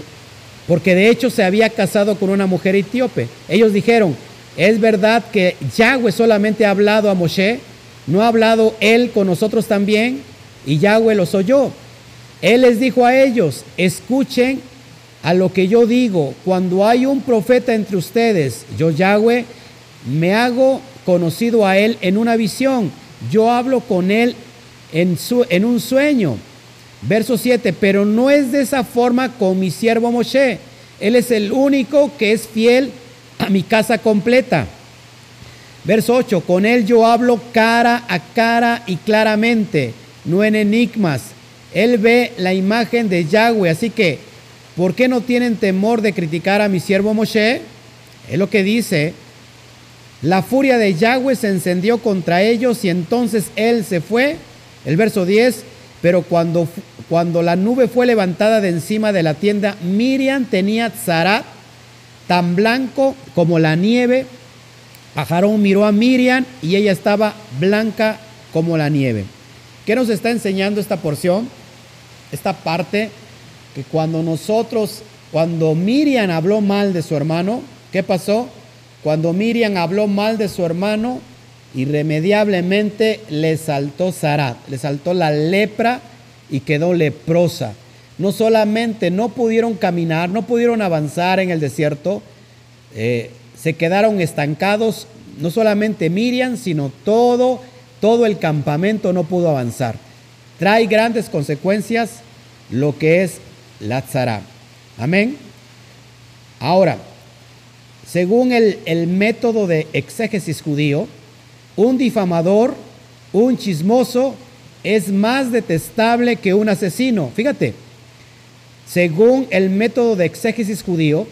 porque de hecho se había casado con una mujer etíope. Ellos dijeron, es verdad que Yahweh solamente ha hablado a Moshe, no ha hablado él con nosotros también, y Yahweh los oyó. Él les dijo a ellos, escuchen a lo que yo digo, cuando hay un profeta entre ustedes, yo Yahweh, me hago conocido a él en una visión, yo hablo con él en, su, en un sueño. Verso 7, pero no es de esa forma con mi siervo Moshe, él es el único que es fiel a mi casa completa. Verso 8, con él yo hablo cara a cara y claramente, no en enigmas él ve la imagen de Yahweh, así que, ¿por qué no tienen temor de criticar a mi siervo Moshe? Es lo que dice. La furia de Yahweh se encendió contra ellos y entonces él se fue. El verso 10, pero cuando, cuando la nube fue levantada de encima de la tienda, Miriam tenía zarat tan blanco como la nieve. Ajarón miró a Miriam y ella estaba blanca como la nieve. ¿Qué nos está enseñando esta porción? Esta parte que cuando nosotros, cuando Miriam habló mal de su hermano, ¿qué pasó? Cuando Miriam habló mal de su hermano, irremediablemente le saltó Sarat, le saltó la lepra y quedó leprosa. No solamente no pudieron caminar, no pudieron avanzar en el desierto, eh, se quedaron estancados, no solamente Miriam, sino todo, todo el campamento no pudo avanzar. Trae grandes consecuencias lo que es la tzara. Amén. Ahora, según el, el método de exégesis judío, un difamador, un chismoso, es más detestable que un asesino. Fíjate, según el método de exégesis judío,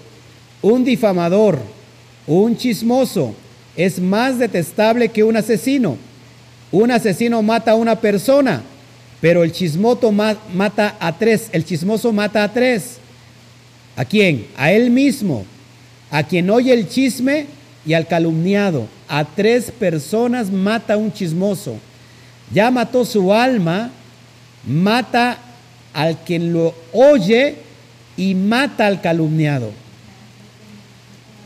un difamador, un chismoso, es más detestable que un asesino. Un asesino mata a una persona, pero el chismoso mata a tres. El chismoso mata a tres. ¿A quién? A él mismo. A quien oye el chisme y al calumniado. A tres personas mata un chismoso. Ya mató su alma, mata al quien lo oye y mata al calumniado.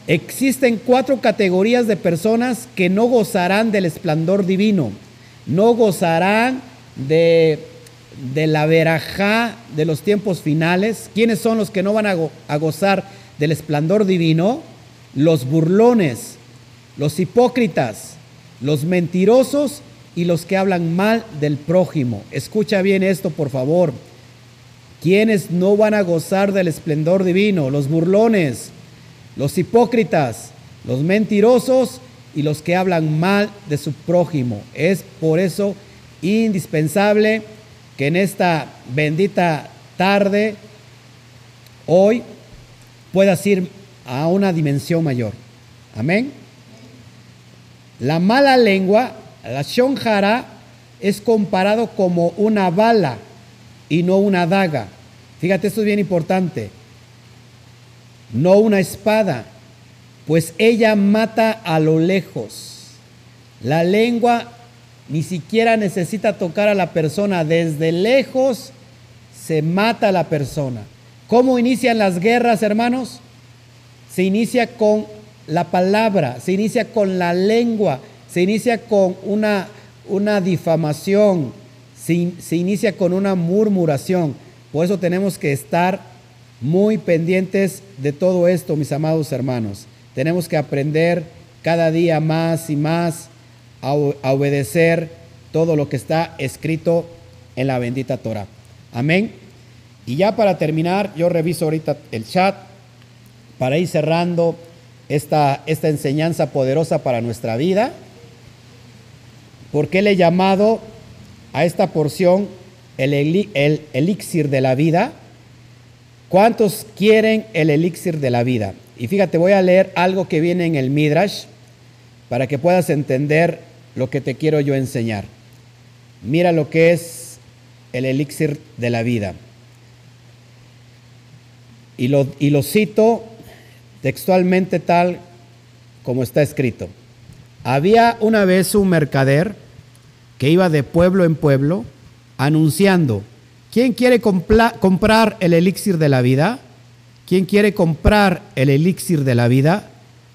Existen cuatro categorías de personas que no gozarán del esplendor divino, no gozarán de, de la verajá de los tiempos finales. ¿Quiénes son los que no van a, a gozar del esplendor divino? Los burlones, los hipócritas, los mentirosos y los que hablan mal del prójimo. Escucha bien esto, por favor. ¿Quiénes no van a gozar del esplendor divino? Los burlones, los hipócritas, los mentirosos y los que hablan mal de su prójimo. Es por eso indispensable que en esta bendita tarde, hoy, puedas ir a una dimensión mayor. Amén. La mala lengua, la shonjara, es comparado como una bala y no una daga. Fíjate, esto es bien importante no una espada, pues ella mata a lo lejos. La lengua ni siquiera necesita tocar a la persona, desde lejos se mata a la persona. ¿Cómo inician las guerras, hermanos? Se inicia con la palabra, se inicia con la lengua, se inicia con una, una difamación, se, se inicia con una murmuración. Por eso tenemos que estar muy pendientes de todo esto, mis amados hermanos. Tenemos que aprender cada día más y más a, obedecer todo lo que está escrito en la bendita Torah. Amén. Y ya para terminar, yo reviso ahorita el chat para ir cerrando esta, esta enseñanza poderosa para nuestra vida. porque le he llamado a esta porción el, el elixir de la vida? ¿Cuántos quieren el elixir de la vida? Y fíjate, voy a leer algo que viene en el Midrash para que puedas entender lo que te quiero yo enseñar. Mira lo que es el elixir de la vida. Y lo, y lo cito textualmente tal como está escrito. Había una vez un mercader que iba de pueblo en pueblo anunciando, ¿Quién quiere comprar el elixir de la vida? ¿Quién quiere comprar el elixir de la vida?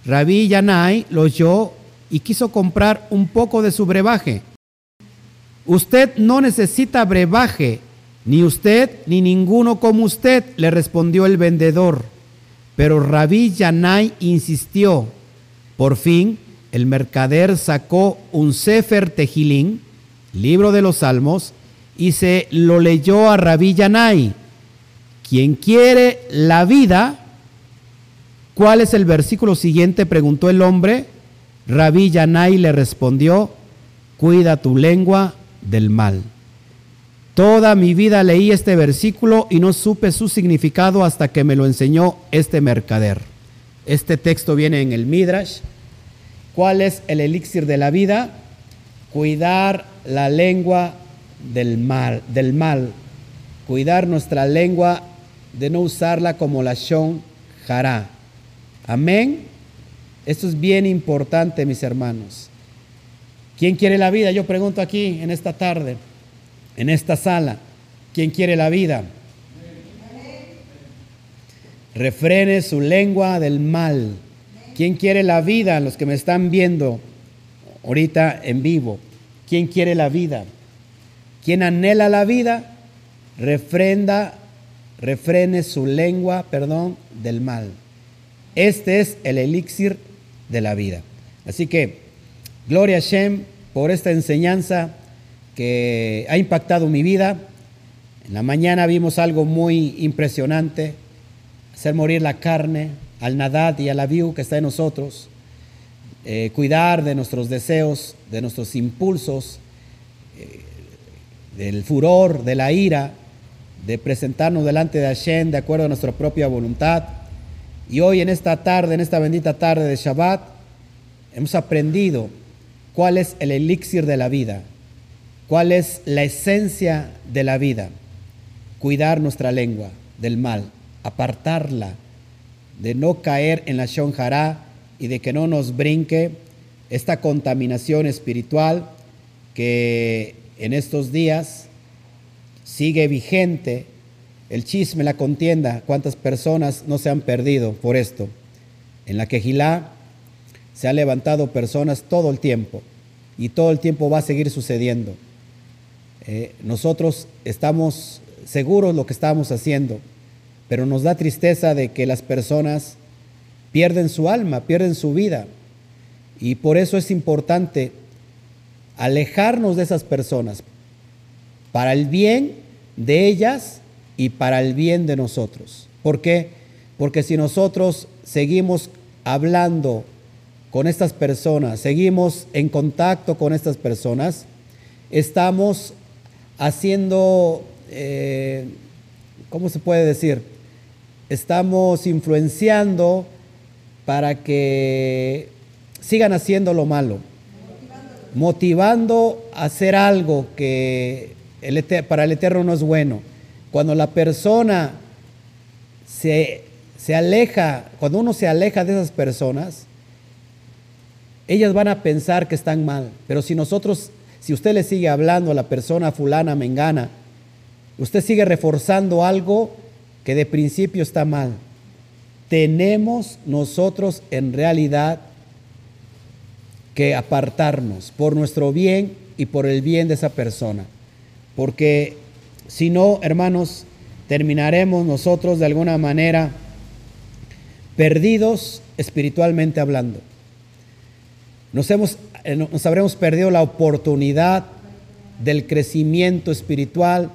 Rabí Yanai lo oyó y quiso comprar un poco de su brebaje. Usted no necesita brebaje, ni usted ni ninguno como usted, le respondió el vendedor. Pero Rabí Yanai insistió. Por fin, el mercader sacó un Sefer Tejilín, libro de los Salmos, y se lo leyó a Rabí Yanai. Quien quiere la vida, ¿cuál es el versículo siguiente? Preguntó el hombre. Rabí Yanai le respondió, cuida tu lengua del mal. Toda mi vida leí este versículo y no supe su significado hasta que me lo enseñó este mercader. Este texto viene en el Midrash. ¿Cuál es el elixir de la vida? Cuidar la lengua del mal, del mal, cuidar nuestra lengua de no usarla como la shon jara. Amén. Esto es bien importante, mis hermanos. ¿Quién quiere la vida? Yo pregunto aquí en esta tarde, en esta sala. ¿Quién quiere la vida? Refrene su lengua del mal. ¿Quién quiere la vida? Los que me están viendo ahorita en vivo. ¿Quién quiere la vida? Quien anhela la vida, refrenda, refrene su lengua, perdón, del mal. Este es el elixir de la vida. Así que, gloria a Shem por esta enseñanza que ha impactado mi vida. En la mañana vimos algo muy impresionante, hacer morir la carne, al nadad y al aviu que está en nosotros, eh, cuidar de nuestros deseos, de nuestros impulsos, del furor, de la ira, de presentarnos delante de Hashem de acuerdo a nuestra propia voluntad. Y hoy en esta tarde, en esta bendita tarde de Shabbat, hemos aprendido cuál es el elixir de la vida, cuál es la esencia de la vida. Cuidar nuestra lengua del mal, apartarla, de no caer en la shonjara y de que no nos brinque esta contaminación espiritual que en estos días sigue vigente el chisme, la contienda, cuántas personas no se han perdido por esto. En la quejilá se han levantado personas todo el tiempo y todo el tiempo va a seguir sucediendo. Eh, nosotros estamos seguros lo que estamos haciendo, pero nos da tristeza de que las personas pierden su alma, pierden su vida. Y por eso es importante alejarnos de esas personas, para el bien de ellas y para el bien de nosotros. ¿Por qué? Porque si nosotros seguimos hablando con estas personas, seguimos en contacto con estas personas, estamos haciendo, eh, ¿cómo se puede decir? Estamos influenciando para que sigan haciendo lo malo, motivando a hacer algo que para el Eterno no es bueno. Cuando la persona se, se aleja, cuando uno se aleja de esas personas, ellas van a pensar que están mal. Pero si nosotros, si usted le sigue hablando a la persona fulana, mengana, usted sigue reforzando algo que de principio está mal. Tenemos nosotros en realidad que apartarnos por nuestro bien y por el bien de esa persona. Porque si no, hermanos, terminaremos nosotros de alguna manera perdidos espiritualmente hablando. Nos, hemos, eh, nos habremos perdido la oportunidad del crecimiento espiritual,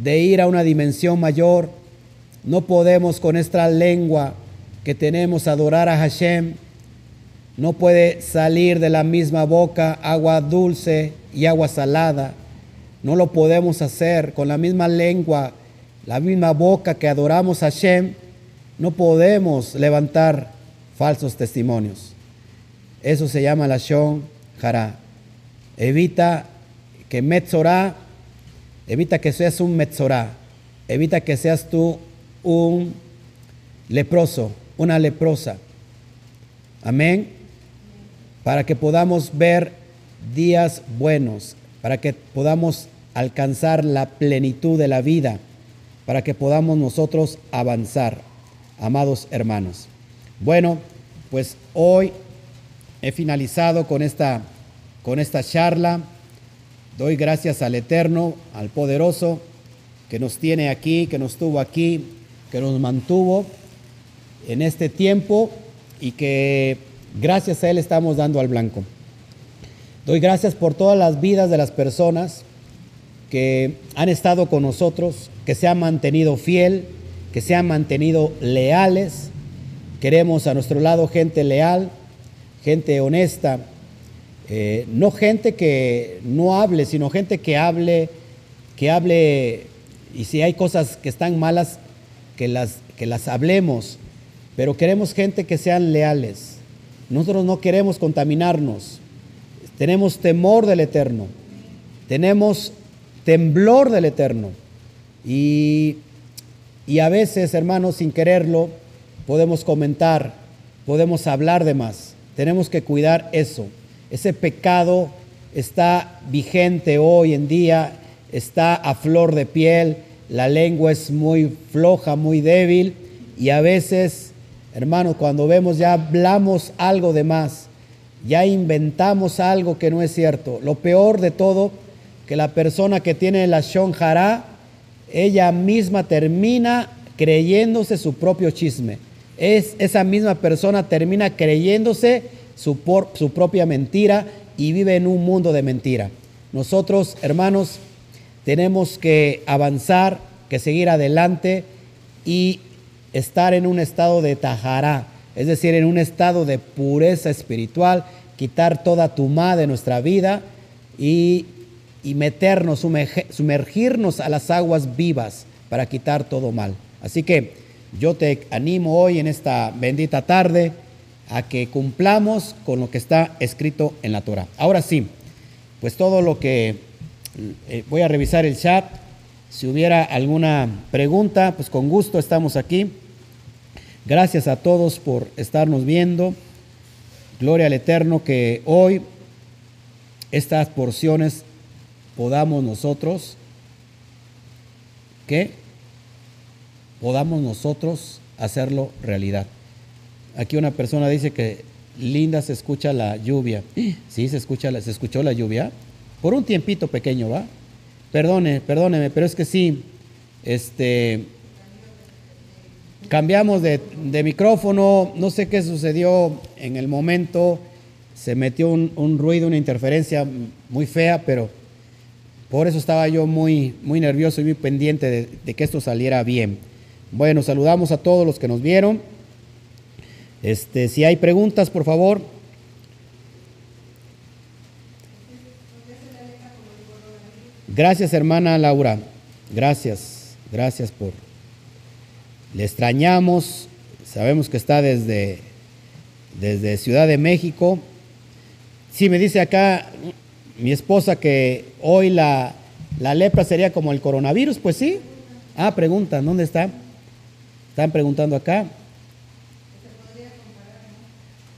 de ir a una dimensión mayor. No podemos con esta lengua que tenemos adorar a Hashem. No puede salir de la misma boca agua dulce y agua salada. No lo podemos hacer con la misma lengua, la misma boca que adoramos a Hashem. No podemos levantar falsos testimonios. Eso se llama la Shon Jara. Evita que Metzorah, evita que seas un Metzorah, evita que seas tú un leproso, una leprosa. Amén. Para que podamos ver días buenos, para que podamos alcanzar la plenitud de la vida, para que podamos nosotros avanzar, amados hermanos. Bueno, pues hoy he finalizado con esta, con esta charla. Doy gracias al Eterno, al Poderoso, que nos tiene aquí, que nos tuvo aquí, que nos mantuvo en este tiempo y que gracias a Él estamos dando al blanco. Doy gracias por todas las vidas de las personas que han estado con nosotros, que se han mantenido fiel, que se han mantenido leales. Queremos a nuestro lado gente leal, gente honesta, eh, no gente que no hable, sino gente que hable, que hable, y si hay cosas que están malas, que las, que las hablemos, pero queremos gente que sean leales. Nosotros no queremos contaminarnos, tenemos temor del Eterno, tenemos temblor del Eterno. Y, y a veces, hermanos, sin quererlo, podemos comentar, podemos hablar de más. Tenemos que cuidar eso. Ese pecado está vigente hoy en día, está a flor de piel, la lengua es muy floja, muy débil y a veces, hermanos, cuando vemos ya hablamos algo de más, ya inventamos algo que no es cierto. Lo peor de todo que la persona que tiene la shonjara, ella misma termina creyéndose su propio chisme. Es, esa misma persona termina creyéndose su, su propia mentira y vive en un mundo de mentira. Nosotros, hermanos, tenemos que avanzar, que seguir adelante y estar en un estado de tajará, es decir, en un estado de pureza espiritual, quitar toda tumá de nuestra vida y y meternos, sumergirnos a las aguas vivas para quitar todo mal. Así que yo te animo hoy en esta bendita tarde a que cumplamos con lo que está escrito en la Torah. Ahora sí, pues todo lo que eh, voy a revisar el chat. Si hubiera alguna pregunta, pues con gusto estamos aquí. Gracias a todos por estarnos viendo. Gloria al Eterno que hoy estas porciones podamos nosotros, que podamos nosotros hacerlo realidad. Aquí una persona dice que linda se escucha la lluvia. Sí, se, escucha se escuchó la lluvia. Por un tiempito pequeño, ¿va? Perdone, perdóneme, pero es que sí, este, cambiamos de, micrófono, no sé qué sucedió en el momento, se metió un, ruido, una interferencia muy fea, pero por eso estaba yo muy, muy nervioso y muy pendiente de, que esto saliera bien. Bueno, saludamos a todos los que nos vieron. Este, si hay preguntas, por favor. Gracias, hermana Laura. Gracias, gracias por. Le extrañamos. Sabemos que está desde, desde Ciudad de México. Sí, me dice acá mi esposa que hoy la, la lepra sería como el coronavirus. Pues sí. Ah, preguntan, ¿dónde está? Están preguntando acá.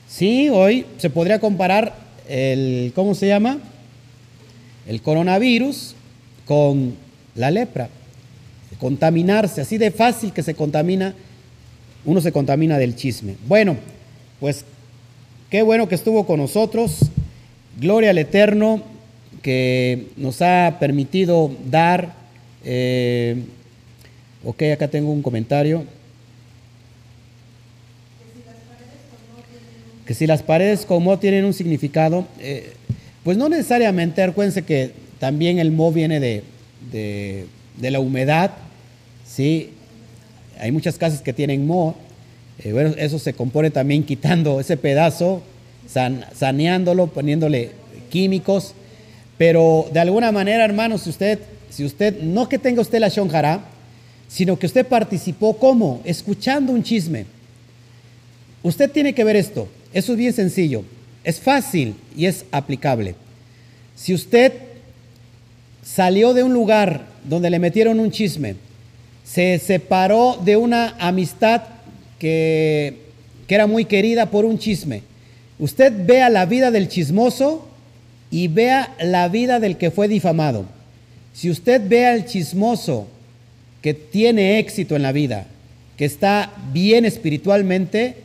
Sí, hoy se podría comparar el, ¿cómo se llama? El coronavirus con la lepra. Contaminarse, así de fácil que se contamina, uno se contamina del chisme. Bueno, pues qué bueno que estuvo con nosotros. Gloria al Eterno que nos ha permitido dar. Eh, ok, acá tengo un comentario. que si las paredes con mo tienen un significado, eh, pues no necesariamente, acuérdense que también el mo viene de, de, la humedad, ¿sí? Hay muchas casas que tienen mo, eh, bueno, eso se compone también quitando ese pedazo, saneándolo, poniéndole químicos, pero de alguna manera, hermanos, si usted, si usted, no que tenga usted la shonjara, sino que usted participó como, escuchando un chisme, usted tiene que ver esto, eso es bien sencillo, es fácil y es aplicable. Si usted salió de un lugar donde le metieron un chisme, se separó de una amistad que, que era muy querida por un chisme, usted vea la vida del chismoso y vea la vida del que fue difamado. Si usted ve al chismoso que tiene éxito en la vida, que está bien espiritualmente,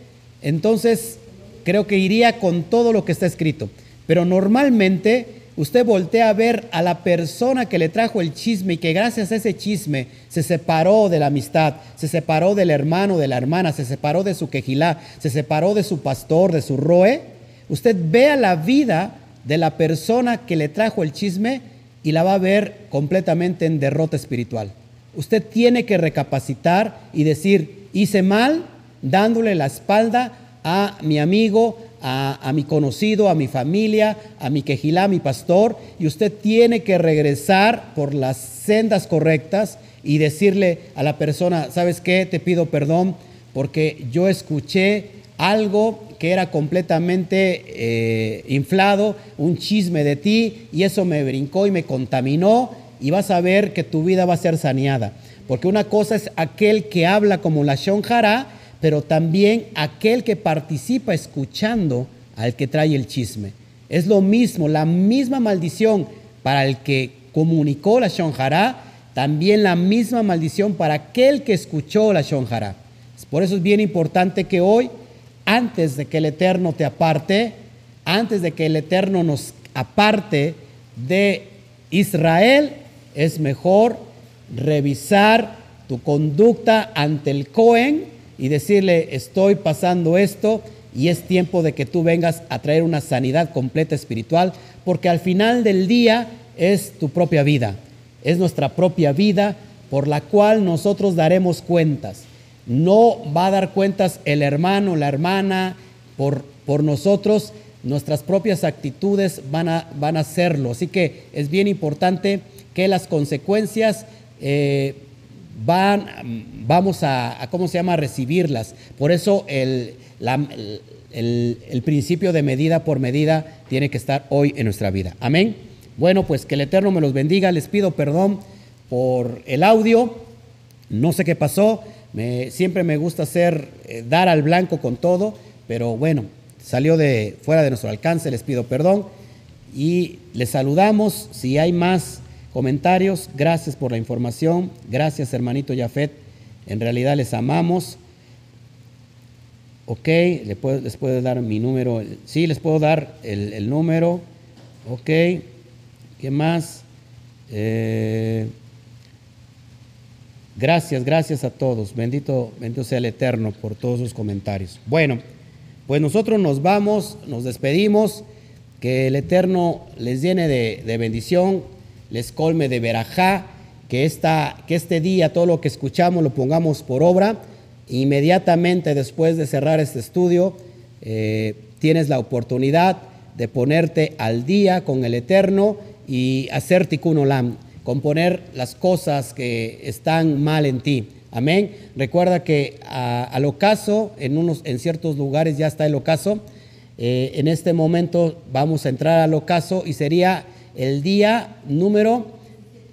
entonces creo que iría con todo lo que está escrito. Pero normalmente usted voltea a ver a la persona que le trajo el chisme y que gracias a ese chisme se separó de la amistad, se separó del hermano, de la hermana, se separó de su quejilá, se separó de su pastor, de su roe. Usted vea la vida de la persona que le trajo el chisme y la va a ver completamente en derrota espiritual. Usted tiene que recapacitar y decir, hice mal dándole la espalda a mi amigo, a, mi conocido, a mi familia, a mi quejilá, a mi pastor, y usted tiene que regresar por las sendas correctas y decirle a la persona, ¿sabes qué? Te pido perdón porque yo escuché algo que era completamente eh, inflado, un chisme de ti, y eso me brincó y me contaminó, y vas a ver que tu vida va a ser saneada. Porque una cosa es aquel que habla como la Shonjara, pero también aquel que participa escuchando al que trae el chisme. Es lo mismo, la misma maldición para el que comunicó la shonjara, también la misma maldición para aquel que escuchó la shonjara. Por eso es bien importante que hoy, antes de que el Eterno te aparte, antes de que el Eterno nos aparte de Israel, es mejor revisar tu conducta ante el Cohen y decirle, estoy pasando esto y es tiempo de que tú vengas a traer una sanidad completa espiritual, porque al final del día es tu propia vida, es nuestra propia vida por la cual nosotros daremos cuentas. No va a dar cuentas el hermano, la hermana por, por nosotros, nuestras propias actitudes van a, van a hacerlo. Así que es bien importante que las consecuencias eh, van, vamos a, ¿cómo se llama?, recibirlas. Por eso el, el, principio de medida por medida tiene que estar hoy en nuestra vida. Amén. Bueno, pues que el Eterno me los bendiga. Les pido perdón por el audio. No sé qué pasó. Siempre me gusta hacer, eh, dar al blanco con todo, pero bueno, salió de fuera de nuestro alcance. Les pido perdón y les saludamos. Si hay más comentarios, gracias por la información. Gracias, hermanito Jafet. En realidad les amamos. Ok, les puedo, les puedo dar mi número. Sí, les puedo dar el, número. Ok, ¿qué más? Eh, gracias, gracias a todos. Bendito, bendito sea el Eterno por todos sus comentarios. Bueno, pues nosotros nos vamos, nos despedimos. Que el Eterno les llene de, de bendición, les colme de verajá, que, esta, que este día todo lo que escuchamos lo pongamos por obra Inmediatamente después de cerrar este estudio, eh, tienes la oportunidad de ponerte al día con el Eterno y hacer tikkun olam, componer las cosas que están mal en ti. Amén. Recuerda que al ocaso, en, unos, en ciertos lugares ya está el ocaso. Eh, en este momento vamos a entrar al ocaso y sería el día número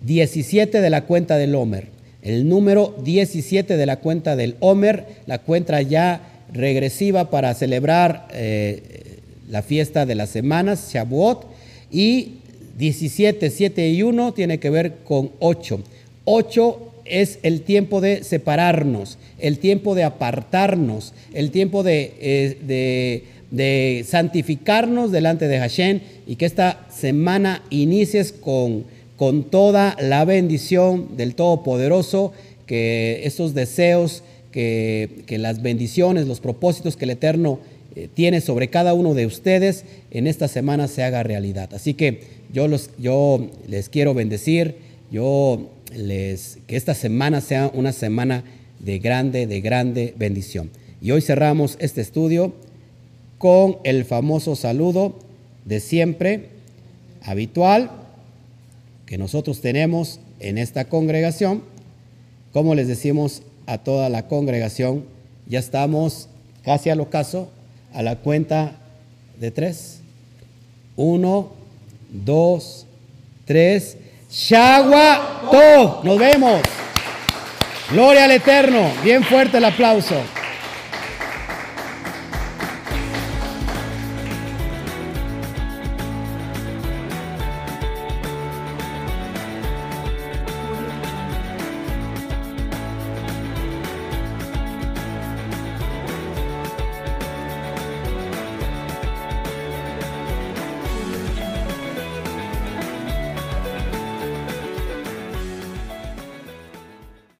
17 de la cuenta del Homer el número 17 de la cuenta del Homer, la cuenta ya regresiva para celebrar eh, la fiesta de las semanas, Shavuot, y 17, 7 y 1 tiene que ver con 8. 8 es el tiempo de separarnos, el tiempo de apartarnos, el tiempo de, eh, de, de santificarnos delante de Hashem y que esta semana inicies con con toda la bendición del Todopoderoso, que esos deseos, que, las bendiciones, los propósitos que el Eterno eh, tiene sobre cada uno de ustedes en esta semana se haga realidad. Así que yo, los, yo les quiero bendecir, yo les, que esta semana sea una semana de grande, de grande bendición. Y hoy cerramos este estudio con el famoso saludo de siempre, habitual, que nosotros tenemos en esta congregación, como les decimos a toda la congregación, ya estamos casi al ocaso, a la cuenta de tres. Uno, dos, tres. Shagua Nos vemos. Gloria al Eterno. Bien fuerte el aplauso.